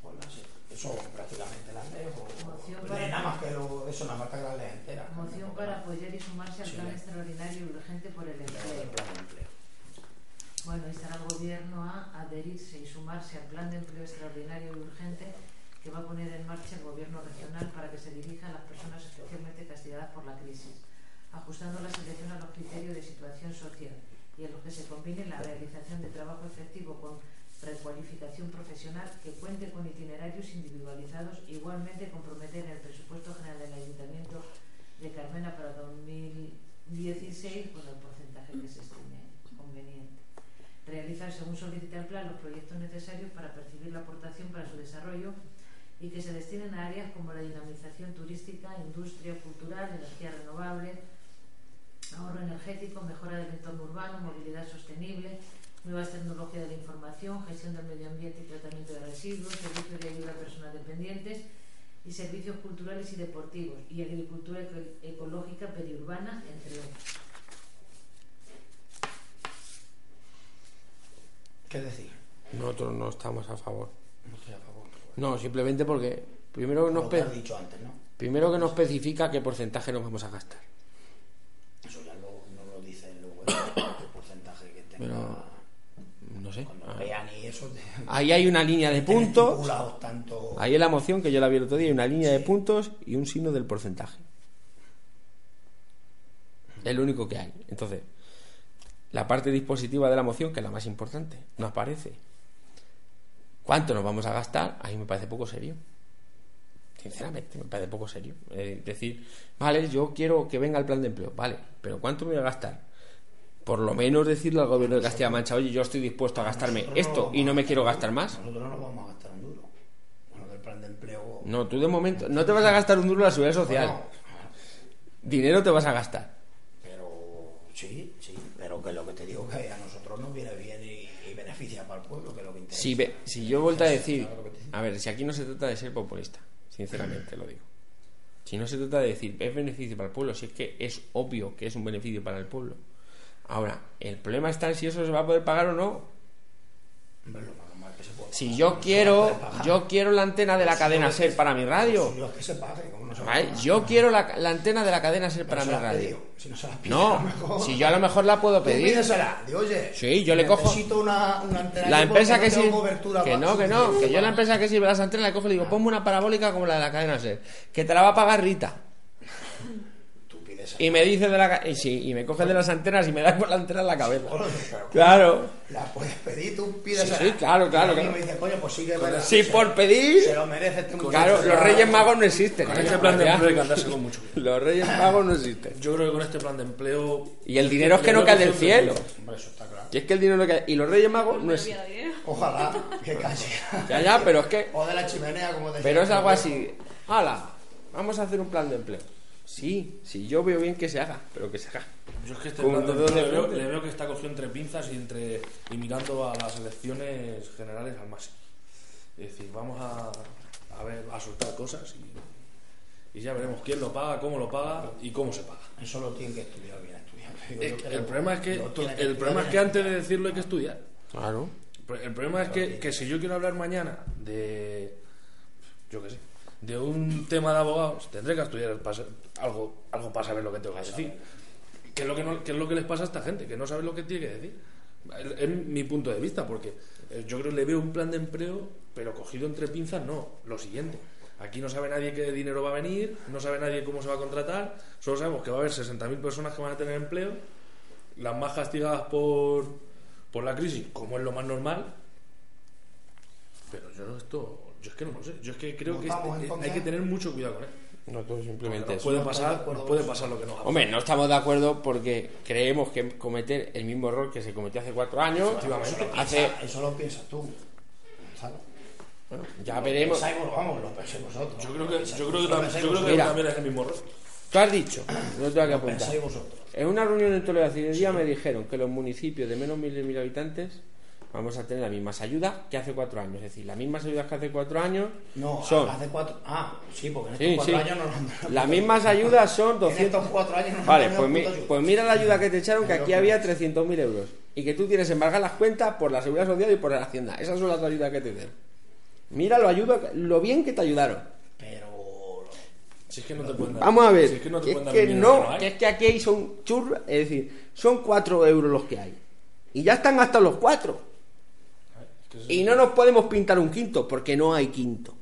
Pues eso prácticamente las leo Nada más que lo, lees enteras. Moción para apoyar y sumarse al Sí. plan extraordinario y urgente por el Leo empleo. el plan de empleo. Bueno, instar al Gobierno a adherirse y sumarse al plan de empleo extraordinario y urgente que va a poner en marcha el Gobierno regional para que se dirija a las personas especialmente castigadas por la crisis, ajustando la selección a los criterios de situación social y en los que se combine la realización de trabajo efectivo con recualificación profesional que cuente con itinerarios individualizados, igualmente comprometer en el presupuesto general del Ayuntamiento de Carmena para 2016 con el porcentaje que se estime conveniente. Realizar según solicita el plan los proyectos necesarios para percibir la aportación para su desarrollo y que se destinen a áreas como la dinamización turística, industria cultural, energía renovable, ahorro energético, mejora del entorno urbano, movilidad sostenible, nuevas tecnologías de la información, gestión del medio ambiente y tratamiento de residuos, servicios de ayuda a personas dependientes y servicios culturales y deportivos y agricultura eco- ecológica periurbana, entre otros. ¿Qué decir? Nosotros no estamos a favor. No estoy a favor. No, simplemente porque primero que nos, dicho antes, ¿no? primero que nos especifica qué porcentaje nos vamos a gastar. Eso ya lo, no lo dice luego el, *coughs* el porcentaje que tenga. Pero, no sé. cuando Ah. vean y eso. Ahí hay una línea de puntos. tanto. Ahí en la moción que yo la vi el otro día hay una línea de puntos y un signo del porcentaje. Es lo único que hay. Entonces, la parte dispositiva de la moción, que es la más importante, no aparece. ¿Cuánto nos vamos a gastar? Ahí me parece poco serio. Sinceramente, me parece poco serio. Es decir, vale, yo quiero que venga el plan de empleo, vale, pero ¿cuánto me voy a gastar? Por lo menos decirle al gobierno de Castilla-La Mancha, oye, yo estoy dispuesto a gastarme Nosotros esto y no me quiero gastar más. Nosotros no nos vamos a gastar un duro. Bueno, del plan de empleo. No, tú de momento no te vas a gastar un duro en la seguridad social. Bueno, Dinero te vas a gastar. pero sí, sí. Pero que lo que te digo que a nosotros nos viene bien y, y beneficia para el pueblo, que es lo que interesa. Si, ve- si yo he vuelto a decir, a ver, si aquí no se trata de ser populista, sinceramente lo digo. Si no se trata de decir, es beneficio para el pueblo, si es que es obvio que es un beneficio para el pueblo. Ahora, el problema está en si eso se va a poder pagar o no. Que se puede Si pagar. yo No quiero, yo quiero la antena de la cadena SER para mi radio. Si yo es que se pague, como no se va a ¿vale? pagar. Yo quiero la, la antena de la cadena SER para mi radio. Si no se la a mejor- si yo a lo mejor la puedo pedir. di, oye, Sí, yo le cojo- necesito una, una antena La empresa que sirve. Que no, que no. Que yo la empresa que sirve las antenas le cojo y le digo, ponme una parabólica como la de la cadena SER. Que te la va a pagar Rita. Y me dice de la. ca- Y, sí, y me coge de las antenas y me da con la antena en la cabeza. Claro. La puedes pedir, tú pídesela. Sí, sí, claro, claro, Y a claro. me dice, coño, pues sigue. ¿verdad? Si Se- por pedir. Se lo merece este muchacho. Claro, los Reyes Magos no existen. Con ¿eh? este plan de empleo hay que andarse con mucho cuidado. Los Reyes Magos no existen. Yo creo que con este plan de empleo. Y el dinero es que no cae del cielo. Hombre, eso está claro. Y es que el dinero no cae. Y los Reyes Magos no dinero. Ojalá *laughs* que casi. Ya, ya, pero es que. O de la chimenea, como decía. Pero es algo así. ¡Hala! Vamos a hacer un plan de empleo. Sí, sí, yo veo bien que se haga, pero que se haga. Yo es que este Con plan de dedos de empleo le, veo, le veo que está cogido entre pinzas y entre y mirando a las elecciones generales al máximo. Es decir, vamos a, a ver, a soltar cosas y, y ya veremos quién lo paga, cómo lo paga y cómo se paga. Eso lo tienen que estudiar bien estudiado. Digo, Es yo que creo el problema es que el estudiar problema es que antes de decirlo hay que estudiar. Claro. El problema es que, que si yo quiero hablar mañana de. Yo qué sé. De un tema de abogados, tendré que estudiar algo, algo para saber lo que tengo que decir. ¿Qué es, lo que qué es lo que les pasa a esta gente? Que no sabe lo que tiene que decir. Es es mi punto de vista, porque eh, yo creo que le veo un plan de empleo, pero cogido entre pinzas, no. Lo siguiente. Aquí no sabe nadie qué dinero va a venir, no sabe nadie cómo se va a contratar, solo sabemos que va a haber 60.000 personas que van a tener empleo, las más castigadas por, por la crisis, como es lo más normal, pero yo esto, yo es que no lo sé. Yo es que creo que ¿Votamos, este- entonces? hay que tener mucho cuidado con él. Nosotros simplemente Nos eso. puede No pasar, nos puede pasar lo que nos ha Hombre, no estamos de acuerdo porque creemos que cometer el mismo error que se cometió hace cuatro años, Eso lo, hace, piensa- eso lo piensas tú. ¿sabes? bueno, ya Lo veremos. pensáis vamos, lo pensáis vosotros. Yo creo Lo que, yo creo que, vosotros, tam- pensáis yo creo que. Mira. también es el mismo error. Tú has dicho, no tengo que apuntar. En una reunión en Toledo hace 10 días me dijeron que los municipios de menos de 1.000 habitantes vamos a tener las mismas ayudas que hace cuatro años. Es decir, las mismas ayudas que hace cuatro años No, son. hace cuatro. Ah, sí, porque en estos Sí, cuatro sí. años no nos han dado Las mismas ayuda. ayudas son En 200. estos cuatro años no Vale, pues, mi- pues mira la ayuda que te echaron, que aquí había es. 300.000 euros. Y que tú tienes embargar las cuentas por la seguridad social y por la hacienda. Esas son las ayudas que te den. Mira lo, ayuda, lo bien que te ayudaron. Pero. Si es que no te pueden dar. Vamos a ver, Si es que no te que es pueden dar que no, hay. es que aquí son churras, es decir, son 4 euros los que hay. Y ya están hasta los 4. Es Y no nos podemos pintar un quinto, porque no hay quinto.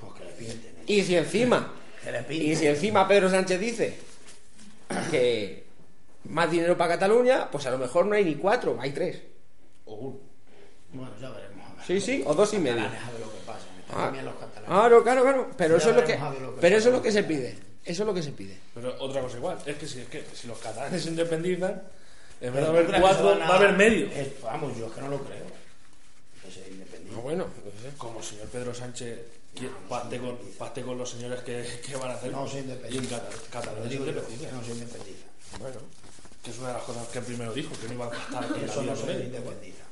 Pues que le pinten. ¿eh? Y si encima, Que le pinten. y si encima Pedro Sánchez dice que más dinero para Cataluña, pues a lo mejor no hay ni cuatro, hay tres. O uno. Bueno, ya veremos. a ver. Sí, sí, o dos y medio. A Ah, también los catalanes. Claro, claro, claro. Pero eso es lo que, a lo que pero eso es lo que se pide. Eso es lo que se pide. Pero otra cosa igual, es que si, es que si los catalanes se independizan, en vez de haber ¿tú crees que cuatro, van va a haber medio. Eh, vamos, yo es que no lo creo. Bueno. Como el señor Pedro Sánchez pacte con, pacte con los señores que, que van a hacer. No se y en independiza. Cataluña se no se independiza. Bueno. Que es una de las cosas que primero dijo, que no iba a pactar Eso no se independiza.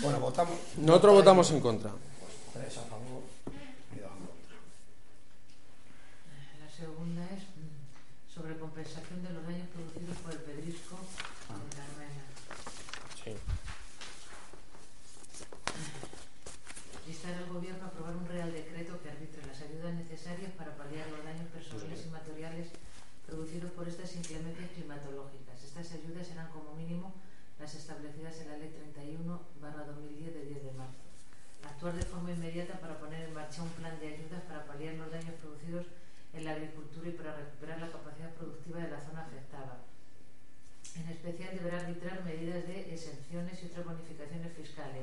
Bueno, votamos. Nosotros votamos en contra. Tres a favor y dos en contra. La segunda es mm, sobre compensación de los daños producidos por el pedrisco Ah. en Carmena. Sí. Instar al Gobierno a aprobar un real decreto que arbitre las ayudas necesarias para paliar los daños personales y materiales producidos por estas inclemencias climatológicas. Estas ayudas serán como mínimo las establecidas en la Ley 31-2010 de 10 de marzo. Actuar de forma inmediata para poner en marcha un plan de ayudas para paliar los daños producidos en la agricultura y para recuperar la capacidad productiva de la zona afectada. En especial deberá arbitrar medidas de exenciones y otras bonificaciones fiscales,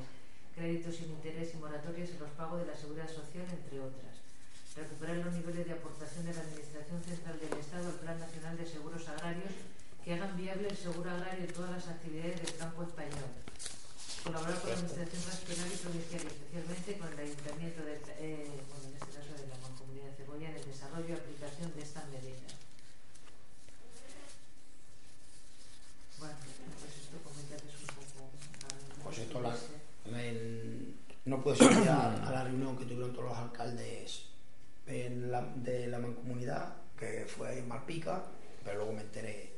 créditos sin interés y moratorias en los pagos de la seguridad social, entre otras. Recuperar los niveles de aportación de la Administración Central del Estado al Plan Nacional de Seguros Agrarios que hagan viable el seguro agrario en todas las actividades del campo español. Colaborar con la Administración Regional y Provincial y especialmente con el Ayuntamiento de, eh, bueno, en este caso de la Mancomunidad de Cebolla en el desarrollo y aplicación de estas medidas. Bueno, pues esto comentar es un poco... Pues esto la- en- no puedes ir a, a la reunión que tuvieron todos los alcaldes en la- de la mancomunidad, que fue en Marpica, pero luego me enteré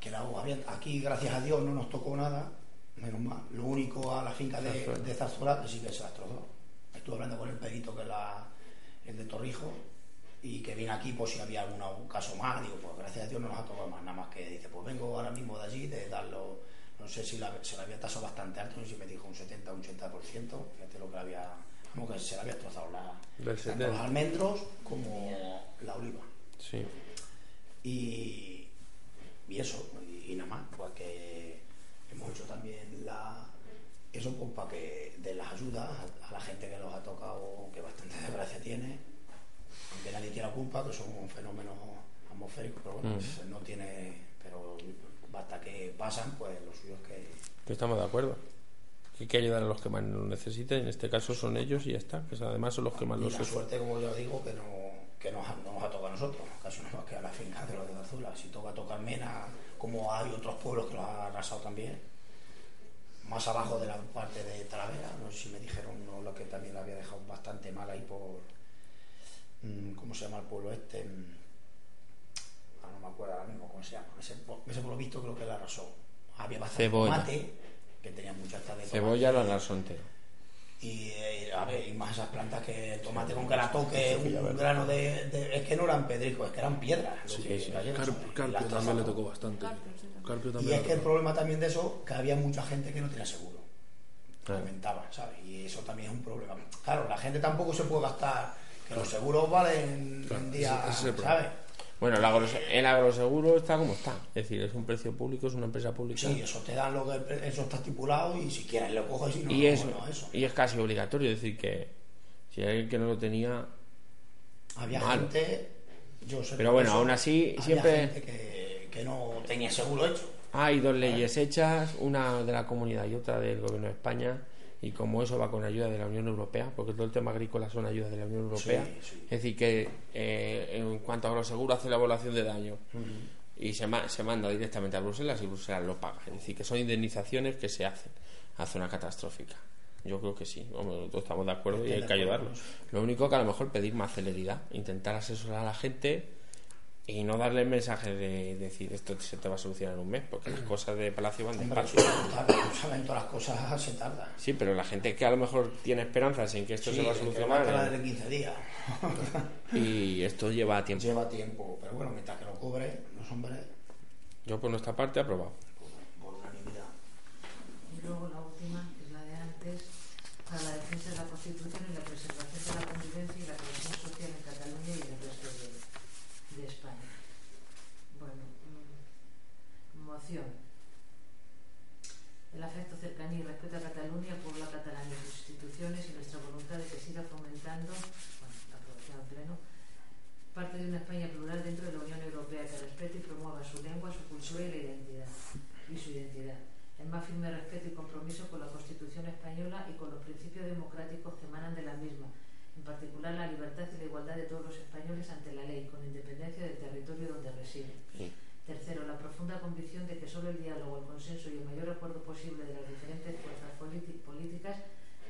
que la habían, aquí, gracias a Dios, no nos tocó nada, menos mal. Lo único a la finca de, Zarzuela. de Zarzuela, que sí que se las trozó. Estuve hablando con el perito, que es la, el de Torrijo, y que viene aquí por si había algún, algún caso más. Digo, pues gracias a Dios no nos ha tocado más, nada más que dice, pues vengo ahora mismo de allí, de darlo, no sé si la- tasado bastante alto, no sé si me dijo un 70 o un 80%, fíjate lo que había, como que se le había trozado la, tanto 70. los almendros como la oliva. Sí. Y, y eso, y, y nada más, pues que hemos hecho también la eso pues para que de las ayudas a, a la gente que los ha tocado, que bastante *laughs* desgracia tiene, aunque nadie tiene la culpa, que son un fenómeno atmosférico, pero bueno, Mm. pues no tiene, pero basta que pasan, pues que estamos de acuerdo. Que hay que ayudar a los que más lo necesiten. En este caso son ellos y ya está. Que además son los que más lo sufren. suerte, como yo digo, que no, que nos, no nos ha tocado a nosotros, casi no nos queda la finca de los de Azula. Si toca tocar Mena, como hay otros pueblos que los han arrasado también, más abajo de la parte de Talavera, no sé si me dijeron no, lo que también la había dejado bastante mal ahí por, mm, ¿cómo se llama el pueblo este? Mm, Ah, no me acuerdo ahora mismo cómo se llama. Ese, ese pueblo visto creo que la arrasó. Había bastante Cebolla. tomate, que tenía muchas tarde de Cebolla lo arrasó entero. Y, eh, a ver, y más esas plantas que el tomate con que la toque un grano de, de- Es que no eran pedricos, es que eran piedras. lo Sí, que sí. cayeron, Carpio, también le tocó bastante. Carpio, sí. Carpio Y también es que el problema también de eso, que había mucha gente que no tenía seguro. Claro. Lamentaba, ¿sabes? Y eso también es un problema. Claro, la gente tampoco se puede gastar, que los seguros valen Claro, un día, ese- ese es el problema. ¿sabes? Bueno, el, agrose- el agroseguro está como está. Es decir, es un precio público, es una empresa pública. Sí, eso te dan lo que eso está estipulado y si quieres lo coges y no, y, no, es, no, eso. y es casi obligatorio. Es decir, que si hay alguien que no lo tenía, Había gente Yo sé Pero bueno, eso aún así, había siempre- gente que, que no tenía seguro hecho. Hay dos leyes hechas, una de la comunidad y otra del gobierno de España, y como eso va con ayuda de la Unión Europea, porque todo el tema agrícola son ayudas de la Unión Europea, Sí, sí. es decir, que eh, en cuanto a los seguros hace la evaluación de daño y se, ma- se manda directamente a Bruselas y Bruselas lo paga. Es decir, que son indemnizaciones que se hacen a zona catastrófica. Yo creo que sí, todos estamos de acuerdo y hay que ayudarlos. Lo único que a lo mejor pedir más celeridad, intentar asesorar a la gente y no darle el mensaje de decir esto se te va a solucionar en un mes, porque las cosas de Palacio van despacio. saben todas las cosas se tarda. Sí, pero la gente que a lo mejor tiene esperanzas en que esto Sí, se va a solucionar va a tardar 15 días. *laughs* y esto lleva tiempo. Lleva tiempo, pero bueno, mientras que lo cubre, los hombres, Yo por nuestra parte aprobado. por unanimidad. Y luego la última, que es la de antes, para la defensa de la Constitución y la preservación de la convivencia y la cohesión social en Cataluña y en el resto de, de España. Bueno, mm, moción. El afecto, cercanía y respeto a Cataluña, por la catalana y sus instituciones y nuestra voluntad de que siga fomentando, bueno, la aprobación al pleno, parte de una España plural dentro de la Unión Europea que respete y promueva su lengua, su cultura y la identidad y su identidad. El más firme respeto y compromiso con la Constitución española y con los principios democráticos que emanan de la misma, en particular la libertad y la igualdad de todos los españoles ante la ley, con independencia del territorio donde residen. Sí. Tercero, la profunda convicción de que solo el diálogo, el consenso y el mayor acuerdo posible de las diferentes fuerzas politi- políticas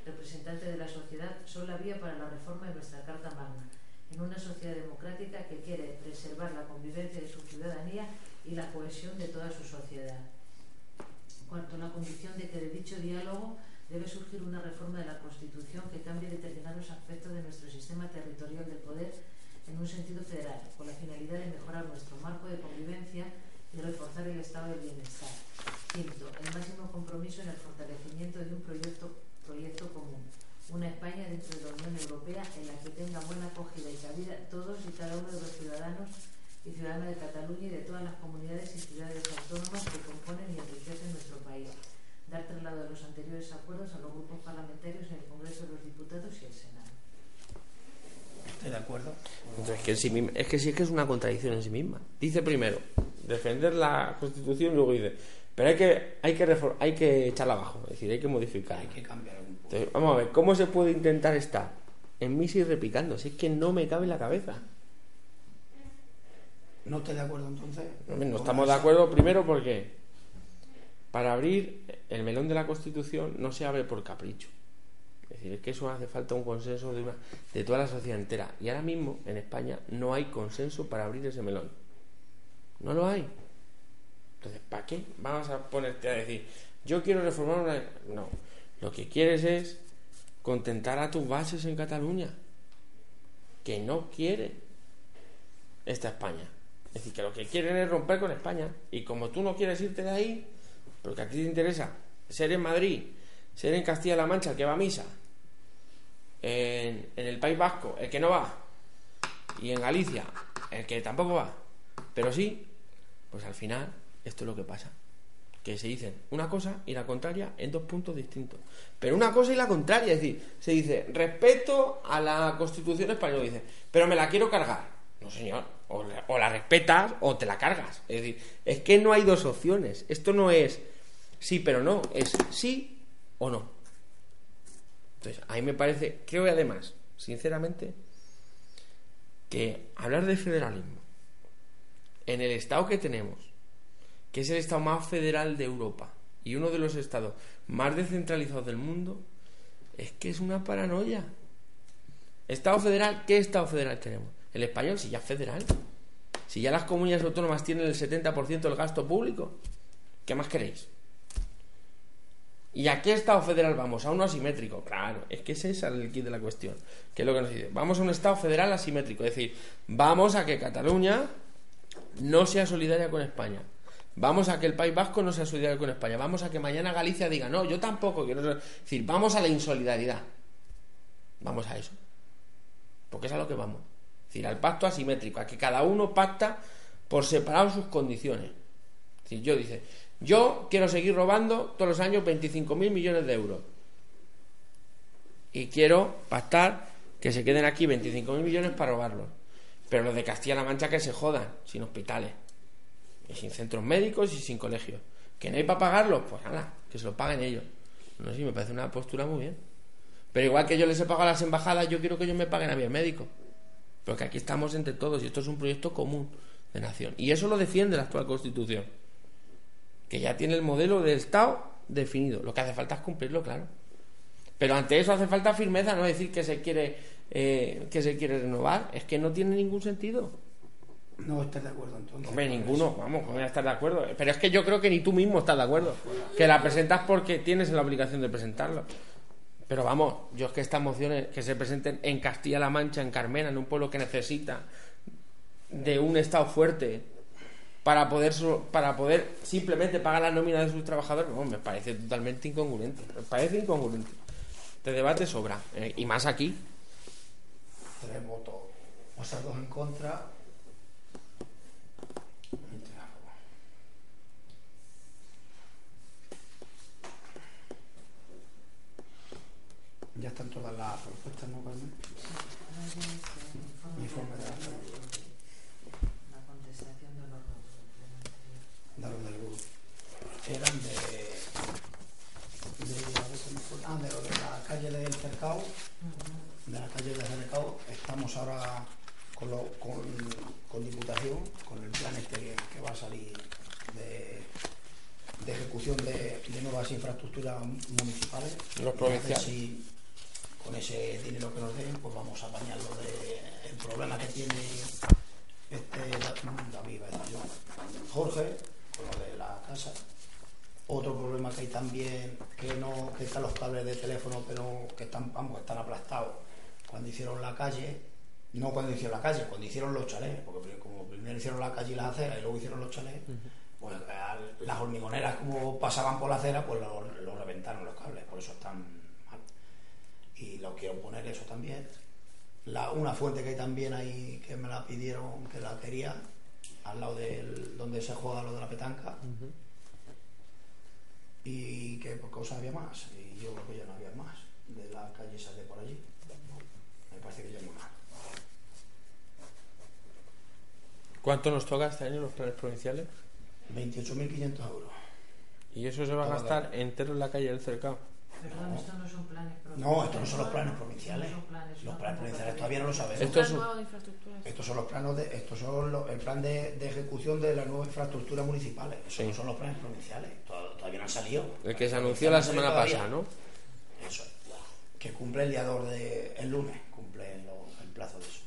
representantes de la sociedad son la vía para la reforma de nuestra Carta Magna, en una sociedad democrática que quiere preservar la convivencia de su ciudadanía y la cohesión de toda su sociedad. Cuarto, la convicción de que de dicho diálogo debe surgir una reforma de la Constitución que cambie determinados aspectos de nuestro sistema territorial de poder en un sentido federal, con la finalidad de mejorar nuestro marco de convivencia y reforzar el estado del bienestar. Quinto, el máximo compromiso en el fortalecimiento de un proyecto, proyecto común, una España dentro de la Unión Europea en la que tenga buena acogida y cabida todos y cada uno de los ciudadanos y ciudadanas de Cataluña y de todas las comunidades y ciudades autónomas que componen y enriquecen nuestro país. Dar traslado de los anteriores acuerdos a los grupos parlamentarios en el Congreso de los Diputados y el Senado. ¿Estoy de acuerdo? Entonces, que en sí misma- es que sí es que es una contradicción en sí misma. Dice primero defender la Constitución luego dice, pero hay que hay que hay que echarla abajo, es decir, hay que modificar. Hay que cambiar un poco. Entonces, vamos a ver, ¿cómo se puede intentar estar en misa y repicando? Si es que no me cabe en la cabeza. ¿No estoy de acuerdo entonces? No estamos de acuerdo primero porque para abrir el melón de la Constitución no se abre por capricho. Decir, es que eso hace falta un consenso de, una, de toda la sociedad entera. Y ahora mismo en España no hay consenso para abrir ese melón. No lo hay. Entonces, ¿para qué vamos a ponerte a decir, yo quiero reformar una... No, lo que quieres es contentar a tus bases en Cataluña, que no quieren esta España. Es decir, que lo que quieren es romper con España. Y como tú no quieres irte de ahí, porque a ti te interesa ser en Madrid, ser en Castilla-La Mancha, el que va a misa, en, en el País Vasco, el que no va, y en Galicia, el que tampoco va, pero sí, pues al final esto es lo que pasa. Que se dicen una cosa y la contraria en dos puntos distintos. Pero una cosa y la contraria, es decir, se dice respeto a la Constitución española, dice, pero me la quiero cargar. No, señor, o o la respetas o te la cargas. Es decir, es que no hay dos opciones. Esto no es sí, pero no, es sí o no. Entonces, a me parece, creo además, sinceramente, que hablar de federalismo en el estado que tenemos, que es el estado más federal de Europa y uno de los estados más descentralizados del mundo, es que es una paranoia. Estado federal, ¿qué estado federal tenemos? El español, si ya es federal. Si ya las comunidades autónomas tienen el 70% del gasto público, ¿qué más queréis? ¿Y a qué Estado federal vamos? A uno asimétrico. Claro, es que ese es el kit de la cuestión. Que es lo que nos dice. Vamos a un Estado federal asimétrico. Es decir, vamos a que Cataluña no sea solidaria con España. Vamos a que el País Vasco no sea solidario con España. Vamos a que mañana Galicia diga, no, yo tampoco quiero. Es decir, vamos a la insolidaridad. Vamos a eso. Porque es a lo que vamos. Es decir, al pacto asimétrico, a que cada uno pacta por separado sus condiciones. Es decir, yo dice, yo quiero seguir robando todos los años 25.000 millones de euros. Y quiero pactar que se queden aquí 25.000 millones para robarlos. Pero los de Castilla-La Mancha que se jodan, sin hospitales, y sin centros médicos y sin colegios. ¿Que no hay para pagarlos? Pues nada, que se lo paguen ellos. No sé, me parece una postura muy bien. Pero igual que yo les he pagado a las embajadas, yo quiero que ellos me paguen a mi médico. Porque aquí estamos entre todos y esto es un proyecto común de nación. Y eso lo defiende la actual Constitución. Que ya tiene el modelo del Estado definido. Lo que hace falta es cumplirlo, claro. Pero ante eso hace falta firmeza, no decir que se quiere eh, que se quiere renovar. Es que no tiene ningún sentido. No estás de acuerdo entonces. Hombre, ninguno, vamos, ¿cómo voy a estar de acuerdo? Pero es que yo creo que ni tú mismo estás de acuerdo. Que la presentas porque tienes la obligación de presentarlo. Pero vamos, yo es que estas mociones que se presenten en Castilla-La Mancha, en Carmena, en un pueblo que necesita de un Estado fuerte para poder para poder simplemente pagar la nómina de sus trabajadores, no, me parece totalmente incongruente. Me parece incongruente. Este debate sobra. eh, y más aquí. Tres votos. O sea, dos en contra. Ya están todas las propuestas, ¿no, Carmen? Informe de la, La contestación de los votos. de los del grupo. Eran de. de a ver cómo fue. Ah, de lo de la calle del Cercado. de la calle del Cercado. Estamos ahora con, lo- con, con Diputación, con el plan este que, que va a salir de, de ejecución de, de nuevas infraestructuras municipales. Los provinciales. si con ese dinero que nos den, pues vamos a apañar lo de el problema que tiene este Da- David, Jorge, con lo de la casa. Otro problema que hay también, que no, que están los cables de teléfono, pero que están, vamos, están aplastados. Cuando hicieron la calle, no cuando hicieron la calle, cuando hicieron los chalés, porque como primero hicieron la calle y las aceras y luego hicieron los chalés, pues al- las hormigoneras como pasaban por la acera, pues lo, lo reventaron los cables, por eso están mal. Y lo quiero poner eso también. La, una fuente que hay también ahí, que me la pidieron, que la quería, al lado del donde se juega lo de la petanca. Y que por cosas había más. Y yo creo que ya no había más. De la calle esa de por allí. Me parece que ya no más. ¿Cuánto nos toca este año los planes provinciales? 28.500 euros. Y eso se va a gastar entero en la calle del cercado. Perdón, esto no son planes No, estos no son los planes provinciales. No planes, Los planes provinciales todavía no lo sabemos. Estos son los planos de, estos son los- el plan de, de ejecución de las nuevas infraestructuras municipales. Esos Sí. no son los planes provinciales. Tod- Todavía no han salido. El que se anunció la provinciales semana pasada, ¿no? Eso. Que cumple el día 2 de el lunes, cumple el plazo de eso.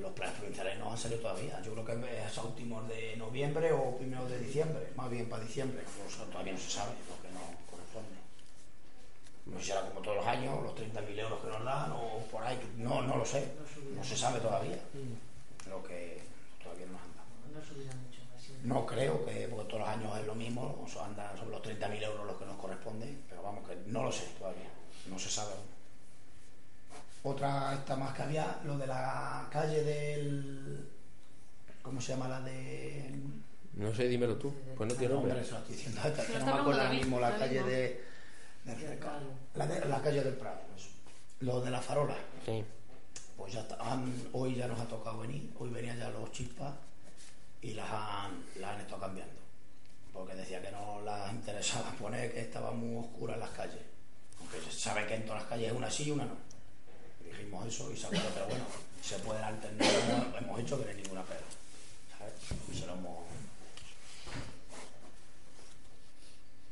Los planes provinciales no han salido todavía. Yo creo que es a últimos de noviembre o primeros de diciembre, más bien para diciembre. No todavía no se sabe porque no. No sé si será como todos los años, los 30.000 euros que nos dan o por ahí. No, no lo sé. No se sabe todavía. Lo que todavía no nos han dado. No subirá mucho más. sí. No creo que, porque todos los años es lo mismo, o sea, andan sobre los 30.000 euros los que nos corresponden, pero vamos, que no lo sé todavía, no se sabe aún. Otra, esta más que había, lo de la calle del. ¿Cómo se llama la de.? No sé, dímelo tú. Pues no tiene No, hombre, nombre. no me acuerdo ahora mismo, la calle de. Del la, de- la calle del Prado, eso. Lo de la farola. Sí. Pues ya está, han- hoy ya nos ha tocado venir, hoy venían ya los chispas y las han, las han estado cambiando. Porque decía que no las interesaba poner, que estaban muy oscuras las calles. Aunque se sabe que en todas las calles es una sí y una no. Dijimos eso y se pero bueno, se pueden alternar, hemos, hemos hecho que no hay ninguna pega. ¿sabes? Y se lo hemos...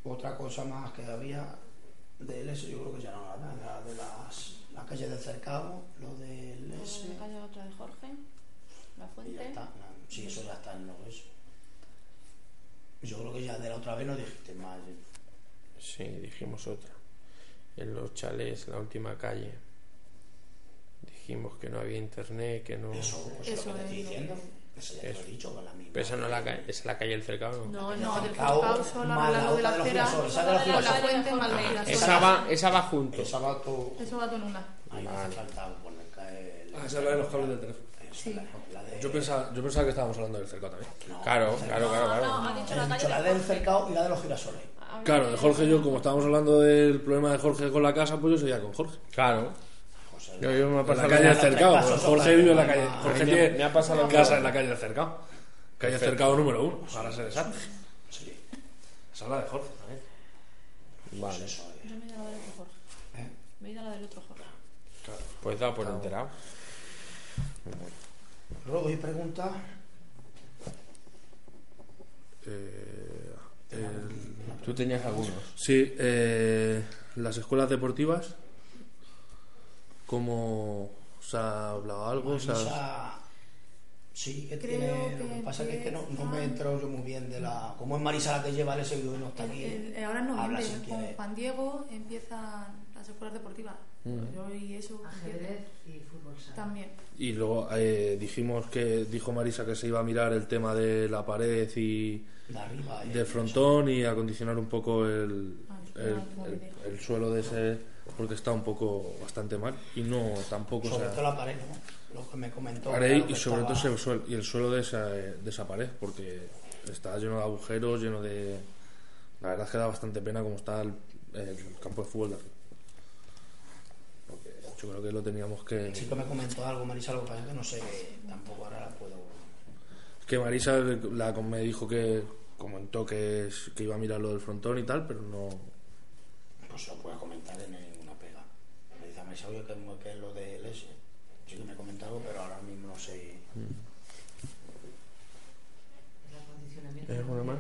Otra cosa más que había del S, yo creo que ya no nada, la de las, la calle del cercado, lo del S. La calle otra de Jorge, la Y ya fuente. está. no, Sí, eso ya está en lo eso. Yo creo que ya de la otra vez no dijiste más. ¿eh? Sí, dijimos otra. En los chalés, la última calle. Dijimos que no había internet, que no. Eso, pues Eso lo que te estoy diciendo. Eso ya te lo he dicho, con la misma. Pero esa no es la, ca- es la calle del cercado, ¿no? No, no, del cercado, solo de la acera con la fuente más la girasol. Esa va, esa va junto. Esa va todo. Eso va todo en una. Ahí Vale. hace falta poner. Ah, esa es la de los cables del teléfono. Esa, la, la de... Yo pensaba, yo pensaba que estábamos hablando del cercado también. No, Claro, claro, claro, claro. No, ha dicho la dicho la del Jorge. cercado y la de los girasoles. Claro, de Jorge yo, como estábamos hablando del problema de Jorge con la casa, pues yo seguía con Jorge. Claro. Pues Yo, yo me ha En la pasado calle del cercado. Jorge vive en la calle. Jorge tiene me ha pasado lo casa en la calle del cercado. Calle del Perfecto. cercado número uno, para ser exacto. Sí, Esa es la de Jorge también. Vale. Yo me he ido a la del otro Jorge. ¿Eh? Me he ido a la del otro Jorge. pues da por enterado. Luego, ¿y preguntas? Eh, el- Tú tenías algunos. Sí, eh, las escuelas deportivas, ¿cómo se ha hablado algo? O sea, Marisa, sí, que Creo tiene. Lo que que pasa es que no, no me he enterado yo muy bien de la. Como es Marisa la que lleva el SBU y no está El- aquí. el- ahora en habla si con. Juan Diego empiezan las escuelas deportivas. Yo y eso Ajedrez y fútbol sala. también. y luego eh, dijimos que dijo Marisa que se iba a mirar el tema de la pared y De arriba. eh, del frontón y acondicionar un poco el, Ah, el, como el- dice. el suelo de ese porque está un poco bastante mal y no tampoco o Sobre sea, todo la pared, ¿no? Lo que me comentó. pared y sobre todo ese suelo y el suelo de esa, de esa pared porque está lleno de agujeros lleno de la verdad es que da bastante pena como está el, el campo de fútbol de porque yo creo que lo teníamos que Sí que me comentó algo, Marisa, lo que es no sé, tampoco ahora la puedo. que Marisa la, me dijo que comentó que, es- que iba a mirar lo del frontón y tal pero no Pues lo puedo comentar en pega. Me dice a Marisa, oye, que, que es lo del S. Sí que me comentó algo, pero ahora mismo no sé. El acondicionamiento. ¿Hay alguna ¿Lo más?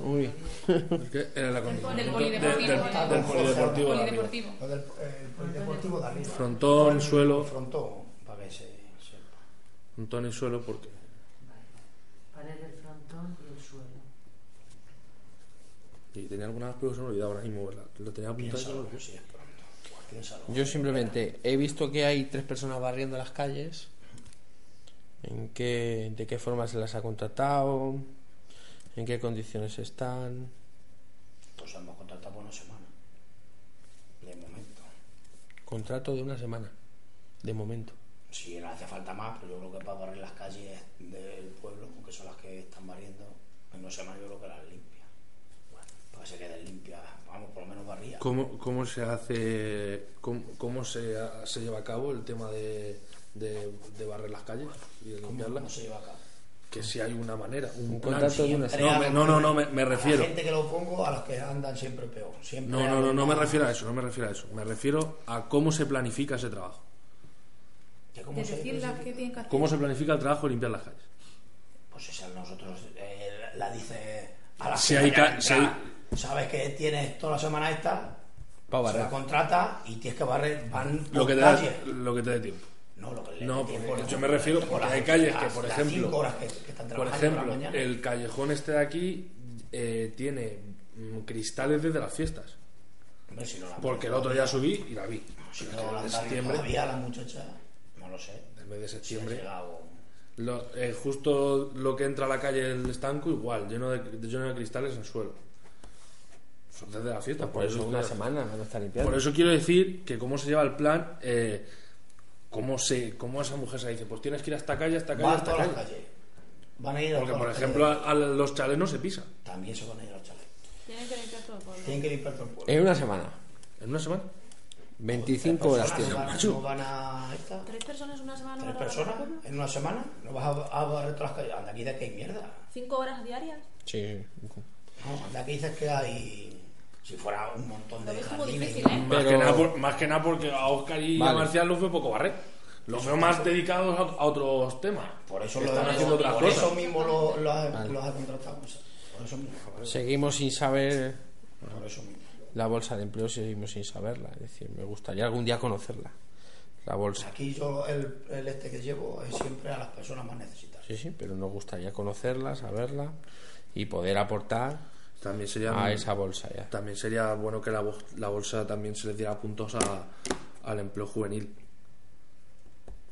Uy, *laughs* Es que era la condición Del de- polideportivo. del- del- del polideportivo de arriba. Del el polideportivo de arriba. Frontón, suelo. Frontón, para que se sepa. frontón y suelo porque Pared del frontón y el suelo. y tenía algunas se me olvidaba ahora mismo ¿verdad? lo tenía apuntado Piénsalo, olvidó. si es pronto. Pues piénsalo. yo simplemente he visto que hay tres personas barriendo las calles. ¿En qué, ¿De qué forma se las ha contratado? ¿En qué condiciones están? Pues hemos contratado por una semana. De momento. Contrato de una semana, de momento. Si no hace falta más, pero yo creo que para barrer las calles del pueblo, que son las que están barriendo, en una semana yo creo que las limpia. Bueno, para que se queden limpias, vamos, por lo menos barría. ¿Cómo, cómo se hace cómo, cómo se, lleva a cabo el tema de, de, de barrer las calles y de ¿Cómo, limpiarlas? cómo se lleva a cabo? que si hay una manera un, Un plan. contrato de una Siempre no, me, no no no me, me A la refiero gente que lo pongo, a los que andan siempre peor. Siempre no no no no me refiero a eso no me refiero a eso me refiero a cómo se planifica ese trabajo cómo se- decir las que tienen que hacer. cómo se planifica el trabajo de limpiar las calles Pues esa nosotros eh, la dice a la Si gente hay que ca- entra, si hay- sabes que tienes toda la semana esta se la contrata y tienes que barrer van lo por que te da lo que te dé tiempo. No lo que le No, tiempo, yo me refiero- Por porque hay calles que, por ejemplo, cinco horas que, que están por trabajando ejemplo por la mañana. el callejón este de aquí eh, tiene mm, cristales desde las fiestas. Hombre, si no la- porque el otro día subí y la vi. Si no la de septiembre todavía la muchacha no lo sé. El mes de septiembre Lo- eh, justo lo que entra a la calle del estanco igual lleno de, lleno de cristales en el suelo son desde la fiesta Por eso una semana a estar limpiando. por eso quiero decir que cómo se lleva el plan eh, cómo se cómo esa mujer se dice pues tienes que ir a esta calle a esta calle a van a esta calle calles. Van a ir a porque por ejemplo a, a los chales no se pisa. También se van a ir a los chalets Tienen que limpiar todo el pueblo. tienen que limpiar todo el pueblo. En una semana, en una semana 25 horas Personas tiene. no van- no van a esta ¿Tres personas una semana no tres personas en una semana no vas a, a barrer todas las calles anda aquí de que hay mierda. ¿Cinco horas diarias? Sí. no, anda aquí dices que hay si fuera un montón de jardines difícil, ¿eh? más, Pero- que nada por- más que nada porque a Oscar y a. Marcial los veo poco barrer los veo más dedicados a, a otros temas por eso lo están por haciendo otras por cosas eso mismo lo, lo ha, lo ha contratado por eso mismo Seguimos sin saber por eso mismo la bolsa de empleo, seguimos sin saberla. Es decir, me gustaría algún día conocerla. La bolsa. aquí yo el, el este que llevo es siempre a las personas más necesitadas Sí, sí, pero nos gustaría conocerla, saberla y poder aportar también sería a esa bolsa ya. También sería bueno que la, la bolsa también se le diera puntos a- al empleo juvenil.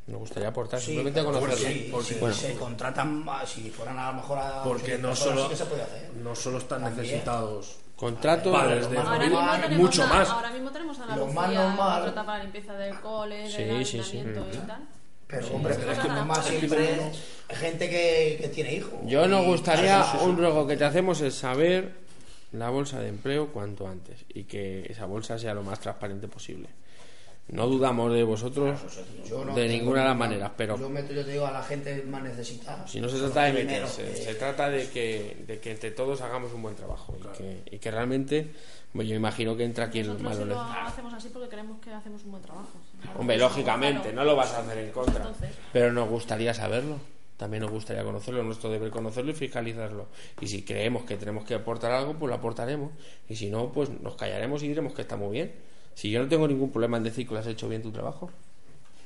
Nos gustaría aportar, Sí, simplemente sí, porque- si bueno. se contratan más, si fueran a lo mejor a Porque no solo, sí que se puede hacer no solo están También. necesitados Contrato padres de familia, mucho a, más. ahora mismo tenemos a la Lo más Lucía normal. para la limpieza del cole, Sí, del sí, sí. ayuntamiento y tal. pero Sí, hombre sí, pero es sí. que Cosas más a la siempre gente. es gente que, que tiene hijos Yo nos gustaría, sí, un ruego que te hacemos es saber la bolsa de empleo cuanto antes y que esa bolsa sea lo más transparente posible. No dudamos de vosotros Yo no de ninguna de las maneras, pero Yo meto, yo te digo, a la gente más necesitada. si no se trata de meterse, que- se trata de que, de que entre todos hagamos un buen trabajo y, que, y que realmente, pues yo imagino que entra aquí el Nosotros malo lo hacemos así porque creemos que hacemos un buen trabajo. Hombre, lógicamente, no lo vas a hacer en contra. Entonces. Pero nos gustaría saberlo. También nos gustaría conocerlo, nuestro deber conocerlo y fiscalizarlo. Y si creemos que tenemos que aportar algo, pues lo aportaremos. Y si no, pues nos callaremos y diremos que está muy bien. Si yo no tengo ningún problema en decir que lo has hecho bien tu trabajo.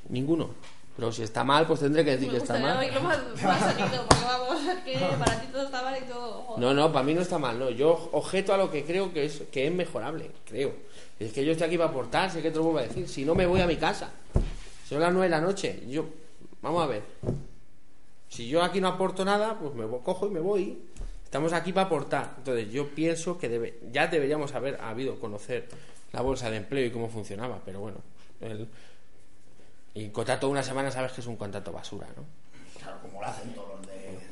Ninguno. Pero si está mal, pues tendré que decir que está mal. oírlo más, más *laughs* sonido, porque vamos, es que para ti todo está mal y todo. joder. No, no, para mí no está mal, no. Yo objeto a lo que creo que es, que es mejorable, creo. Es que yo estoy aquí para aportar, sé que te lo vuelvo a decir. Si no, me voy a mi casa. Son las nueve de la noche. Yo, vamos a ver. Si yo aquí no aporto nada, pues me cojo y me voy. Estamos aquí para aportar. Entonces, yo pienso que debe, ya deberíamos haber habido conocer la bolsa de empleo y cómo funcionaba, pero bueno. El, y contrato de una semana sabes que es un contrato basura, ¿no? Claro, como lo hacen todos los.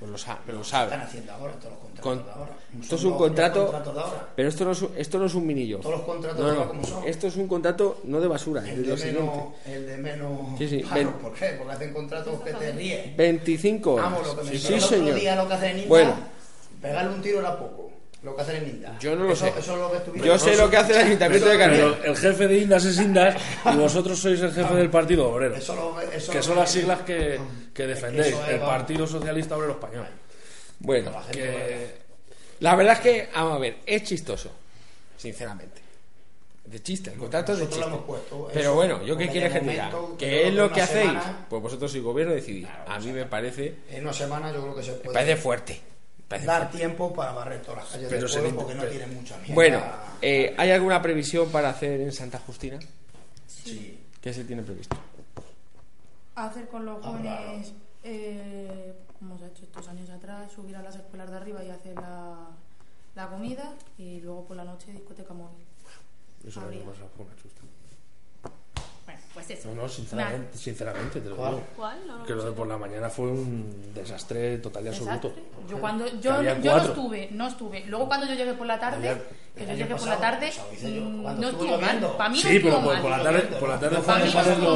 Pues lo, sa- pero lo Están sabes. haciendo ahora todos los contratos Con- de ahora. esto es un los- contrato- los contratos de ahora. Pero esto no es, un- esto no es un minillo. Todos los contratos No, no, como son. Esto es un contrato no de basura, El de de, menos, el de menos. Sí, sí, paro, ¿Por qué? Porque hacen contratos que te ríes. 25 horas. Vamos, lo que me sí, sí, el otro señor. día lo que hacen en India, Bueno. pegarle un tiro era poco. Lo que hacen en India. Yo no lo Eso- sé. Eso es lo que. Yo sé lo que hace el Ayuntamiento de Carmen. el jefe de Indas es Indas y *laughs* vosotros sois el jefe del Partido Obrero. Eso lo- eso Que son las siglas que, que Es defendéis. El. Partido Socialista Obrero Español. Bueno, La gente Que la verdad es que, vamos a ver, es chistoso, sinceramente. De chiste, el contrato es de chiste. hemos puesto, Pero bueno, ¿yo qué quieres que diga? ¿Qué es lo que hacéis? semana- Pues vosotros sois gobierno decidís. A mí me parece, En una semana yo creo que se me puede parece fuerte. Dar tiempo para barrer todas las calles Pero del pueblo porque no pero- tienen mucha mierda. Bueno, eh, ¿hay alguna previsión para hacer en Santa Justina? sí. ¿Qué se tiene previsto? Hacer con los jóvenes, eh, como se ha hecho estos años atrás, subir a las escuelas de arriba y hacer la, la comida y luego por la noche discoteca móvil. Eso es una chusta. Bueno, pues eso. No, no, sinceramente, sinceramente te lo digo. ¿Cuál? No, no Que lo de por la mañana fue un desastre total y absoluto. Desastre. Yo cuando yo, yo no estuve, no estuve. Luego cuando yo llegué por la tarde, que yo llegué por la tarde, pues, yo, mm, no estuvo mal. Para mí Sí, no estuvo pero por- mal. por la tarde- por la tarde No fue no pasado estuvo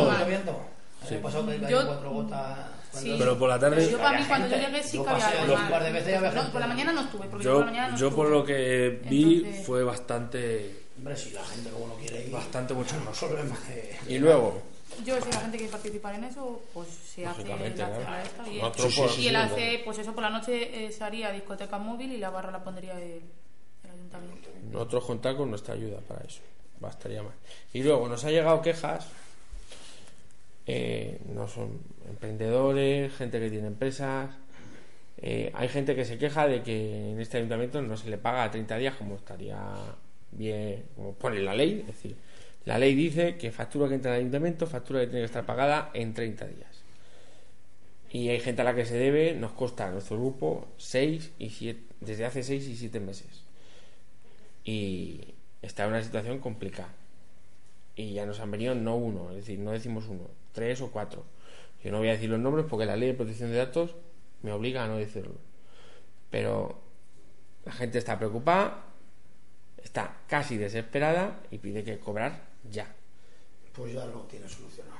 que Yo- cuatro gotas. Sí. Pero por la tarde, Yo para mí llegué sí que había par de veces No, por la mañana no estuve, porque yo, por yo, la mañana no yo por estuve. lo que vi Entonces- fue bastante, Hombre, si la gente como no quiere ir. bastante bochornoso. No problema que. Y luego, Yo, si la gente quiere participar en eso, pues se hace la, la esta. Y, él, y él hace, pues eso por la noche eh, se haría discoteca móvil y la barra la pondría el, el ayuntamiento. nosotros contar con nuestra ayuda para eso. Bastaría más. Y luego nos ha llegado quejas. eh, no son emprendedores, gente que tiene empresas. eh, hay gente que se queja de que en este ayuntamiento no se le paga a 30 días como estaría bien, como pone la ley. Es decir, la ley dice que factura que entra al ayuntamiento, factura que tiene que estar pagada en 30 días. Y hay gente a la que se debe, nos consta a nuestro grupo 6 y 7, desde hace 6 y 7 meses. Y está en una situación complicada. Y ya nos han venido no uno, es decir, no decimos uno, tres o cuatro. Yo no voy a decir los nombres porque la ley de protección de datos me obliga a no decirlo. Pero la gente está preocupada, está casi desesperada y pide que cobrar ya. Pues ya lo tiene solucionado.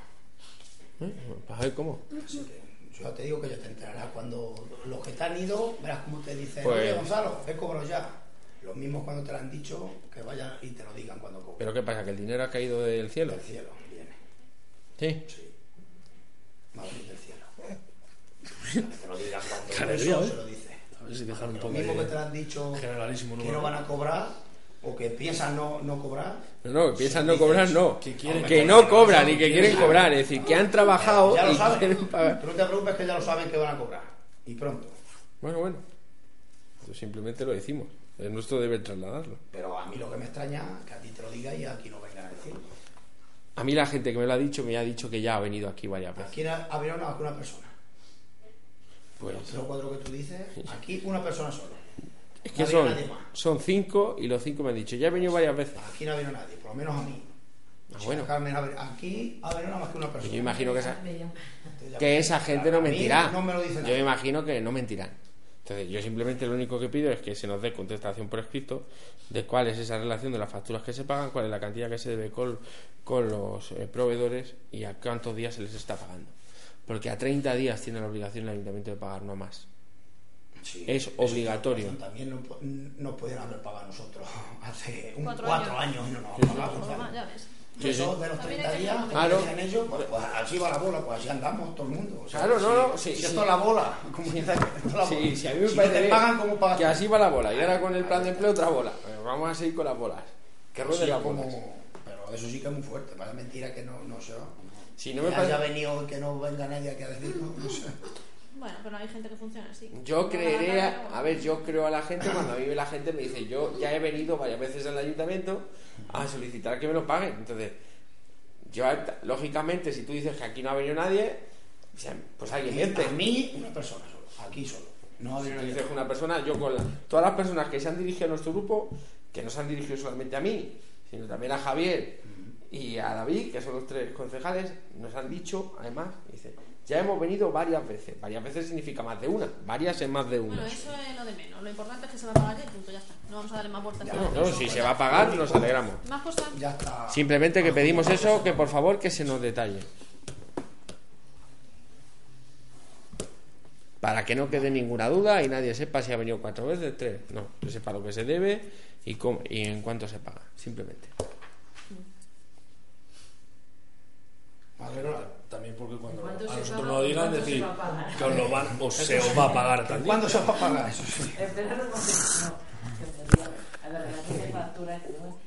¿Eh? A ver cómo. Así que yo ya te digo que ya te enterarás cuando los que te han ido, verás cómo te dicen, Pues- oye Gonzalo, he cobrado ya. Los mismos cuando te lo han dicho, que vayan y te lo digan cuando cobren. ¿Pero qué pasa? ¿Que el dinero ha caído del cielo? Del cielo viene. Sí. Sí. Va a venir del cielo. *laughs* Que te lo digan cuando eso se ¿eh? lo dice. A ver si dejan un Lo poco mismo que te lo han dicho generalísimo que no van a cobrar o que piensan no, no cobrar. No, no, que piensan no cobrar, no. que quieren Que cobrar, no cobran y que quieren cobrar. Es decir, que han trabajado Ya lo y saben. quieren pagar. Tú no te preocupes que ya lo saben que van a cobrar. Y pronto. Bueno, bueno. Pues simplemente lo decimos. Es nuestro deber trasladarlo. Pero a mí lo que me extraña es que a ti te lo diga y aquí no vengan a decirlo. A mí la gente que me lo ha dicho me ha dicho que ya ha venido aquí varias veces. Aquí era- habría una, una persona. Pues Los cuatro que tú dices, aquí una persona solo. Es que no son, nadie más. son cinco y los cinco me han dicho, ya he venido varias veces. Aquí no ha venido nadie, por lo menos a mí. Ah, bueno. a Carmen ha venido- aquí ha venido nada más que una Pues persona. yo imagino que esa, que esa gente no A mentirá. No me lo dice Yo imagino que no mentirán. Entonces, yo simplemente lo único que pido es que se nos dé contestación por escrito de cuál es esa relación de las facturas que se pagan, cuál es la cantidad que se debe con, con los eh, proveedores y a cuántos días se les está pagando. Porque a 30 días tiene la obligación el ayuntamiento de pagar, no más. Sí, Es eso obligatorio. También no, nos pueden haber pagado nosotros *laughs* hace un, Cuatro cuatro, años. años. y no nos han ya ves. Sí, Eso sí. de los También 30 hay que días, que Claro. ellos, pues, pues así va la bola, pues así andamos todo el mundo. O sea, Claro, no, si- no, sí, si sí. esto es la bola, como dice, esto es la bola. sí, a mí me Si parece no te pagan, ¿cómo pagas? que así va la bola. Y ahora con el plan de empleo otra bola. Vamos a seguir con las bolas. Que ruede como- bolas. Pero eso sí que es muy fuerte, para mentira que no, no se va. Si no me haya venido y que no venga nadie aquí a decirlo, no sé. Bueno, pero hay gente que funciona así. Yo creeré, a- a ver, yo creo a la gente cuando a mí la gente me dice, yo ya he venido varias veces al ayuntamiento a solicitar que me lo paguen. Entonces, yo, lógicamente, si tú dices que aquí no ha venido nadie, pues alguien miente. A mí, una persona solo, aquí solo. No ha Si tú dices que una persona, yo con la- todas las personas que se han dirigido a nuestro grupo, que no se han dirigido solamente a mí, sino también a Javier y a David, que son los tres concejales, nos han dicho, además, dice, ya hemos venido varias veces. Varias veces significa más de una, varias es más de una. Bueno, eso es lo de menos. Lo importante es que se va a pagar y punto, ya está. No vamos a darle más vueltas. Ya, No, si se va a pagar, nos alegramos. Más cosas. Ya está. Simplemente que pedimos eso, que por favor que se nos detalle. Para que no quede ninguna duda y nadie sepa si ha venido cuatro veces, tres. No, que sepa lo que se debe y, cómo- y en cuánto se paga, simplemente. Mía. También porque cuando ¿Cuánto a nosotros nos digan ¿Cuánto se decir que os lo van o se os va a pagar día. ¿Cuándo se va a pagar eso? Sí. Esperar un momento. No, que. A la relación de facturas, pero, pero